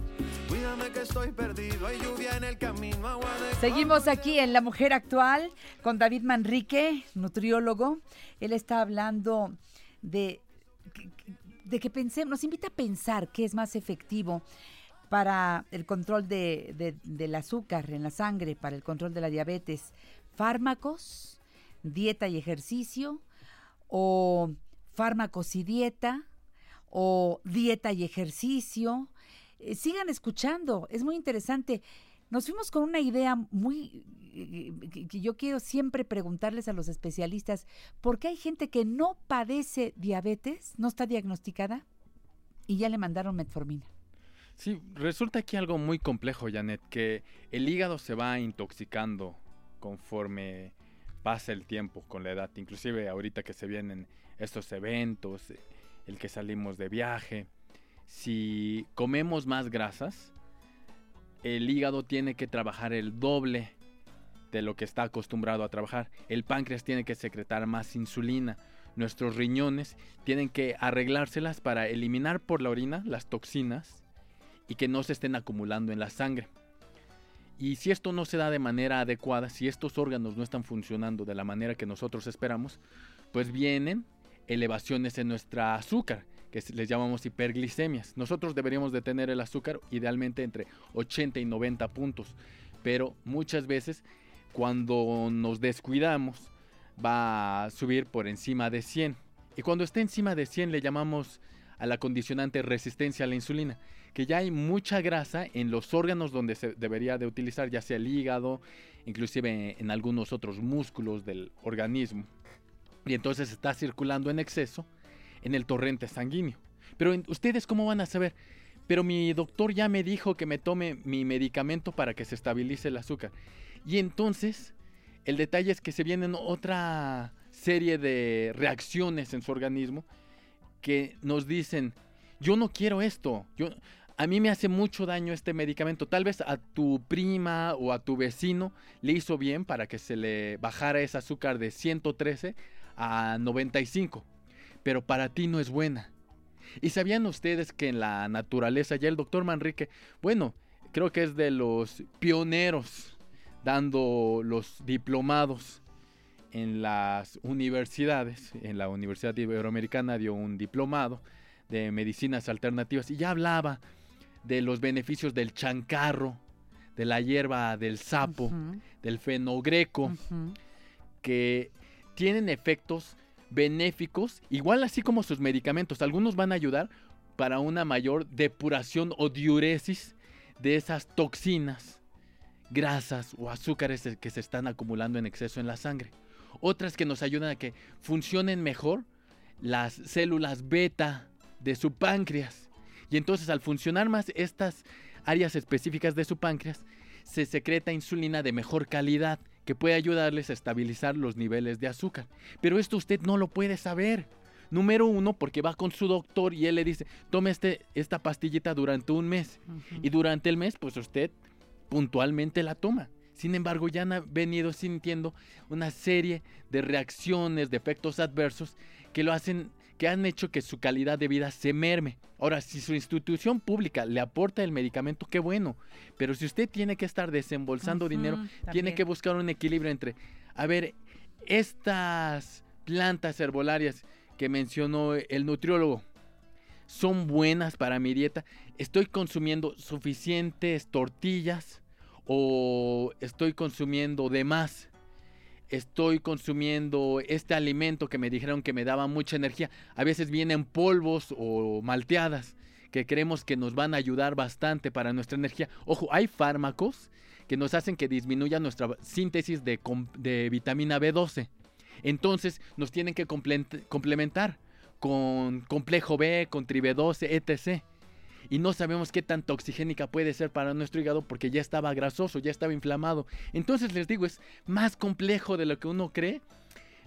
Cuídame que estoy perdido, hay lluvia en el camino, Seguimos aquí en La Mujer Actual con David Manrique, nutriólogo. Él está hablando de, de que pensemos, nos invita a pensar qué es más efectivo para el control de- de- del azúcar en la sangre, para el control de la diabetes. Fármacos, dieta y ejercicio, o fármacos y dieta, o dieta y ejercicio. Eh, sigan escuchando, es muy interesante. Nos fuimos con una idea muy eh, que- yo quiero siempre preguntarles a los especialistas, ¿por qué hay gente que no padece diabetes, no está diagnosticada y ya le mandaron metformina? Sí, resulta aquí algo muy complejo, Janet, que el hígado se va intoxicando conforme pasa el tiempo con la edad, inclusive ahorita que se vienen estos eventos, el que salimos de viaje, si comemos más grasas, el hígado tiene que trabajar el doble de lo que está acostumbrado a trabajar. El páncreas tiene que secretar más insulina. Nuestros riñones tienen que arreglárselas para eliminar por la orina las toxinas y que no se estén acumulando en la sangre. Y si esto no se da de manera adecuada, si estos órganos no están funcionando de la manera que nosotros esperamos, pues vienen elevaciones en nuestra azúcar, que les llamamos hiperglicemias. Nosotros deberíamos de tener el azúcar idealmente entre 80 y 90 puntos, pero muchas veces cuando nos descuidamos va a subir por encima de 100. Y cuando esté encima de 100 le llamamos a la condicionante resistencia a la insulina, que ya hay mucha grasa en los órganos donde se debería de utilizar, ya sea el hígado, inclusive en algunos otros músculos del organismo. Y entonces está circulando en exceso en el torrente sanguíneo. Pero ustedes cómo van a saber? Pero mi doctor ya me dijo que me tome mi medicamento para que se estabilice el azúcar. Y entonces el detalle es que se vienen otra serie de reacciones en su organismo que nos dicen, yo no quiero esto, yo, a mí me hace mucho daño este medicamento, tal vez a tu prima o a tu vecino le hizo bien para que se le bajara ese azúcar de 113 a 95, pero para ti no es buena. ¿Y sabían ustedes que en la naturaleza ya el doctor Manrique, bueno, creo que es de los pioneros dando los diplomados en las universidades, en la Universidad Iberoamericana dio un diplomado de medicinas alternativas y ya hablaba de los beneficios del chancarro, de la hierba del sapo, del fenogreco, que tienen efectos benéficos, igual así como sus medicamentos. Algunos van a ayudar para una mayor depuración o diuresis de esas toxinas, grasas o azúcares que se están acumulando en exceso en la sangre. Otras que nos ayudan a que funcionen mejor las células beta de su páncreas. Y entonces al funcionar más estas áreas específicas de su páncreas, se secreta insulina de mejor calidad que puede ayudarles a estabilizar los niveles de azúcar. Pero esto usted no lo puede saber. Número uno, porque va con su doctor y él le dice, tome este, esta pastillita durante un mes. Y durante el mes, pues usted puntualmente la toma. Sin embargo, ya han venido sintiendo una serie de reacciones, de efectos adversos que lo hacen, que han hecho que su calidad de vida se merme. Ahora, si su institución pública le aporta el medicamento, qué bueno. Pero si usted tiene que estar desembolsando dinero, también. tiene que buscar un equilibrio entre, a ver, estas plantas herbolarias que mencionó el nutriólogo, son buenas para mi dieta. Estoy consumiendo suficientes tortillas o estoy consumiendo de más. Estoy consumiendo este alimento que me dijeron que me daba mucha energía. A veces vienen polvos o malteadas que creemos que nos van a ayudar bastante para nuestra energía. Ojo, hay fármacos que nos hacen que disminuya nuestra síntesis de, de vitamina B12. Entonces nos tienen que complementar con complejo B, con tri B12, etc. Y no sabemos qué tan toxigénica puede ser para nuestro hígado porque ya estaba grasoso, ya estaba inflamado. Entonces les digo, es más complejo de lo que uno cree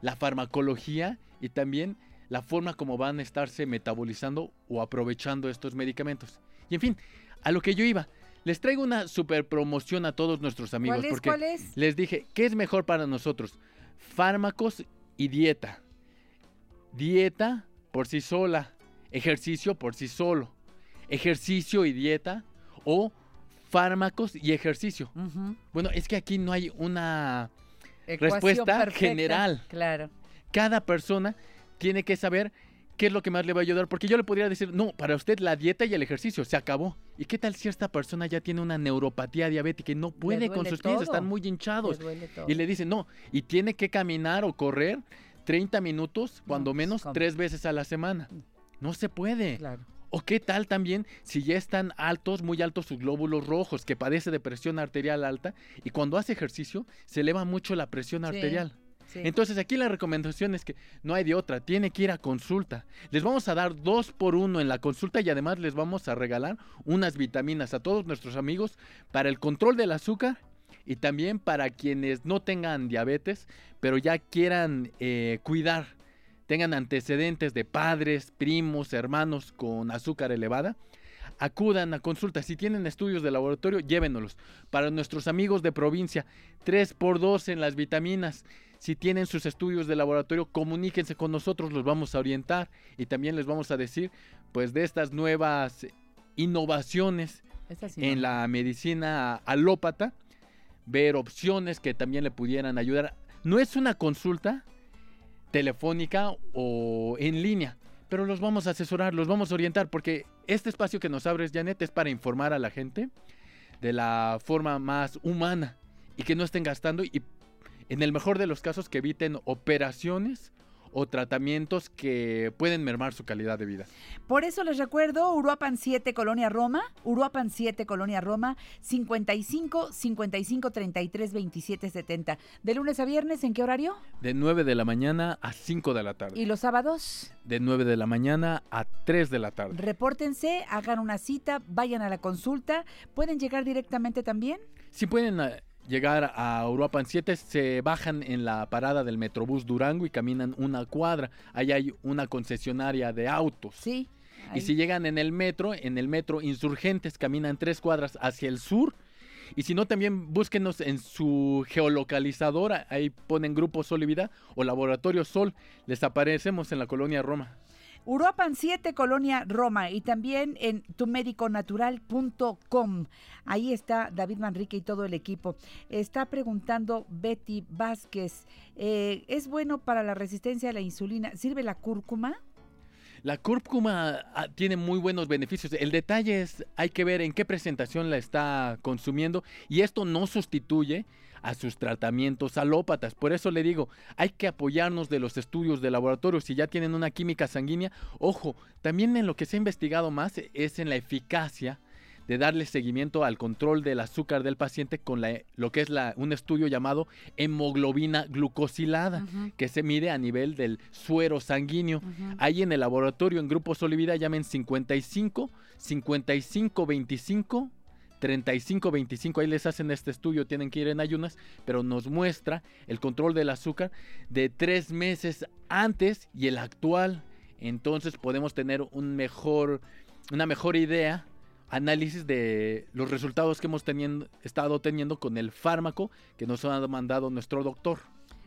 la farmacología y también la forma como van a estarse metabolizando o aprovechando estos medicamentos. Y en fin, a lo que yo iba, les traigo una super promoción a todos nuestros amigos. ¿Cuál es? porque ¿Cuál es? les dije, ¿qué es mejor para nosotros? Fármacos y dieta. Dieta por sí sola, ejercicio por sí solo. Ejercicio y dieta o fármacos y ejercicio. Bueno, es que aquí no hay una Ecuación respuesta perfecta, general. Claro. Cada persona tiene que saber qué es lo que más le va a ayudar, porque yo le podría decir, no, para usted la dieta y el ejercicio se acabó. ¿Y qué tal si esta persona ya tiene una neuropatía diabética y no puede con sus pies, todo. están muy hinchados? Le. Y le dicen, no, y tiene que caminar o correr 30 minutos, cuando menos ¿cómo? tres veces a la semana. No se puede. Claro. ¿O qué tal también si ya están altos, muy altos sus glóbulos rojos, que padece de presión arterial alta y cuando hace ejercicio se eleva mucho la presión Sí, arterial? sí. Entonces aquí la recomendación es que no hay de otra, tiene que ir a consulta. Les vamos a dar dos por uno en la consulta y además les vamos a regalar unas vitaminas a todos nuestros amigos para el control del azúcar y también para quienes no tengan diabetes, pero ya quieran eh, cuidar, tengan antecedentes de padres, primos, hermanos con azúcar elevada. Acudan a consulta. Si tienen estudios de laboratorio, llévenos. Para nuestros amigos de provincia, 3 por 2 en las vitaminas. Si tienen sus estudios de laboratorio, comuníquense con nosotros, los vamos a orientar y también les vamos a decir pues de estas nuevas innovaciones sí en no. la medicina alópata ver opciones que también le pudieran ayudar. No es una consulta telefónica o en línea, pero los vamos a asesorar, los vamos a orientar, porque este espacio que nos abres, Janet, es para informar a la gente de la forma más humana y que no estén gastando y en el mejor de los casos que eviten operaciones o tratamientos que pueden mermar su calidad de vida. Por eso les recuerdo, Uruapan 7, Colonia Roma, Uruapan 7, Colonia Roma, 55 55 33 27 70. De lunes a viernes, ¿en qué horario? De 9 de la mañana a 5 de la tarde. ¿Y los sábados? De 9 de la mañana a 3 de la tarde. Repórtense, hagan una cita, vayan a la consulta. ¿Pueden llegar directamente también? Si pueden eh, llegar a Uruapan 7, se bajan en la parada del Metrobús Durango y caminan una cuadra. Ahí hay una concesionaria de autos. Sí. Y si llegan en el metro, en el metro Insurgentes, caminan tres cuadras hacia el sur. Y si no, también búsquenos en su geolocalizadora. Ahí ponen Grupo Sol y Vida o Laboratorio Sol. Les aparecemos en la colonia Roma. Uruapan 7, Colonia Roma, y también en tumediconatural.com. Ahí está David Manrique y todo el equipo. Está preguntando Betty Vázquez, eh, ¿es bueno para la resistencia a la insulina? ¿Sirve la cúrcuma? La cúrcuma ah, tiene muy buenos beneficios. El detalle es, hay que ver en qué presentación la está consumiendo y esto no sustituye a sus tratamientos alópatas. Por eso le digo, hay que apoyarnos de los estudios de laboratorio. Si ya tienen una química sanguínea, ojo, también en lo que se ha investigado más es en la eficacia de darle seguimiento al control del azúcar del paciente con la- lo que es la, un estudio llamado hemoglobina glucosilada, que se mide a nivel del suero sanguíneo. Ahí en el laboratorio, en Grupo Solivida, llamen 55 55 25 35 25. Ahí les hacen este estudio, tienen que ir en ayunas, pero nos muestra el control del azúcar de tres meses antes y el actual. Entonces podemos tener un mejor, una mejor idea, análisis de los resultados que hemos estado teniendo con el fármaco que nos ha mandado nuestro doctor.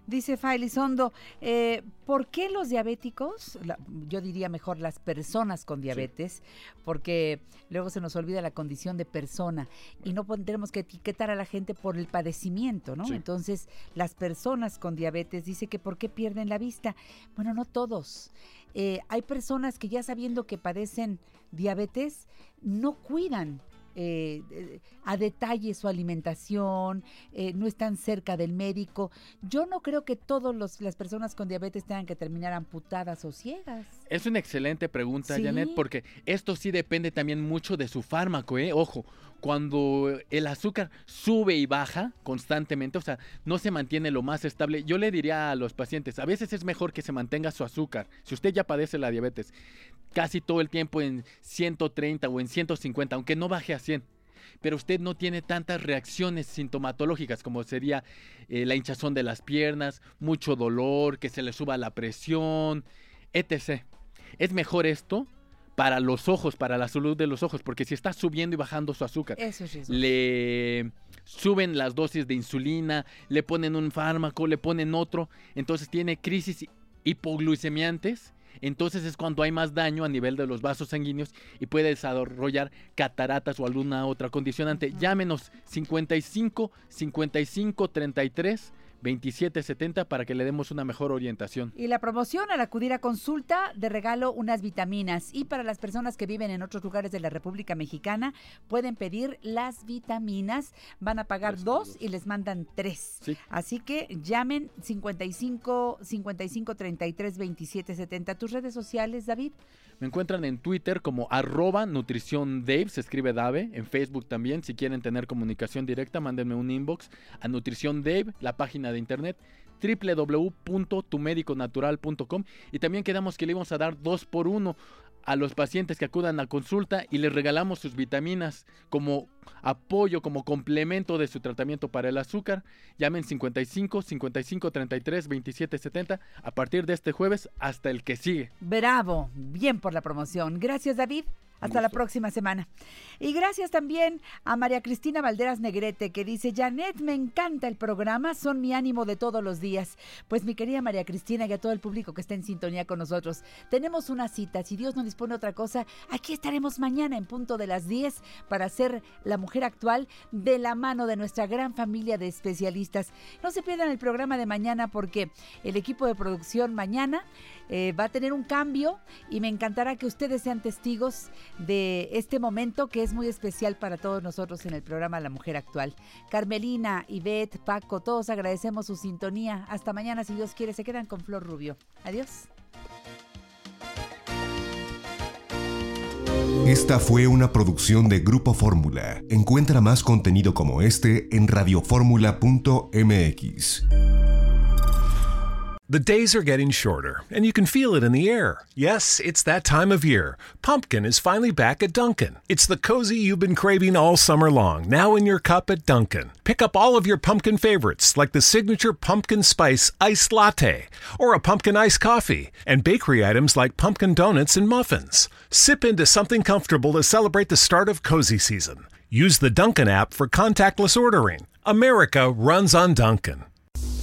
Dice Failizondo, eh, ¿por qué los diabéticos, la- yo diría mejor las personas con diabetes, porque luego se nos olvida la condición de persona y no tenemos que etiquetar a la gente por el padecimiento, ¿no? Sí. Entonces, las personas con diabetes dice que ¿por qué pierden la vista? Bueno, no todos. Eh, hay personas que ya sabiendo que padecen diabetes, no cuidan eh, a detalle su alimentación, eh, no están cerca del médico. Yo no creo que todas las personas con diabetes tengan que terminar amputadas o ciegas. Es una excelente pregunta, Sí. Janet, porque esto sí depende también mucho de su fármaco, ¿eh? Ojo, cuando el azúcar sube y baja constantemente, o sea, no se mantiene lo más estable, yo le diría a los pacientes, a veces es mejor que se mantenga su azúcar. Si usted ya padece la diabetes, casi todo el tiempo en 130 o en 150, aunque no baje a 100 pero usted no tiene tantas reacciones sintomatológicas como sería eh, la hinchazón de las piernas, mucho dolor, que se le suba la presión, etc. Es mejor esto para los ojos, para la salud de los ojos, porque si está subiendo y bajando su azúcar, Eso le suben las dosis de insulina, le ponen un fármaco, le ponen otro, entonces tiene crisis hipoglucemiantes, entonces es cuando hay más daño a nivel de los vasos sanguíneos y puede desarrollar cataratas o alguna otra condicionante. Llámenos 55 55 33 27 70 para que le demos una mejor orientación. Y la promoción al acudir a consulta de regalo unas vitaminas. Y para las personas que viven en otros lugares de la República Mexicana, pueden pedir las vitaminas. Van a pagar dos y les mandan tres. Así que llamen 55 55 33 27 70. ¿Tus redes sociales, David? Me encuentran en Twitter como arroba nutrición Dave, se escribe Dave, en Facebook también, si quieren tener comunicación directa, mándenme un inbox a Nutrición Dave, la página de internet www.tumediconatural.com y también quedamos que le íbamos a dar dos por uno a los pacientes que acudan a consulta y les regalamos sus vitaminas como apoyo, como complemento de su tratamiento para el azúcar. Llamen 55 55 33 27 70 a partir de este jueves hasta el que sigue. Bravo, bien por la promoción. Gracias, David. Hasta la próxima semana. Y gracias también a María Cristina Valderas Negrete que dice, Janet, me encanta el programa, son mi ánimo de todos los días. Pues mi querida María Cristina y a todo el público que está en sintonía con nosotros, tenemos una cita, si Dios no dispone otra cosa, aquí estaremos mañana en punto de las 10 para ser la mujer actual de la mano de nuestra gran familia de especialistas. No se pierdan el programa de mañana porque el equipo de producción mañana eh, va a tener un cambio y me encantará que ustedes sean testigos de este momento que es muy especial para todos nosotros en el programa La Mujer Actual. Carmelina, Ivette, Paco, todos agradecemos su sintonía. Hasta mañana, si Dios quiere, se quedan con Flor Rubio. Adiós. Esta fue una producción de Grupo Fórmula. Encuentra más contenido como este en radioformula.mx. The days are getting shorter, and you can feel it in the air. Yes, it's that time of year. Pumpkin is finally back at Dunkin'. It's the cozy you've been craving all summer long, now in your cup at Dunkin'. Pick up all of your pumpkin favorites, like the signature pumpkin spice iced latte, or a pumpkin iced coffee, and bakery items like pumpkin donuts and muffins. Sip into something comfortable to celebrate the start of cozy season. Use the Dunkin' app for contactless ordering. America runs on Dunkin'.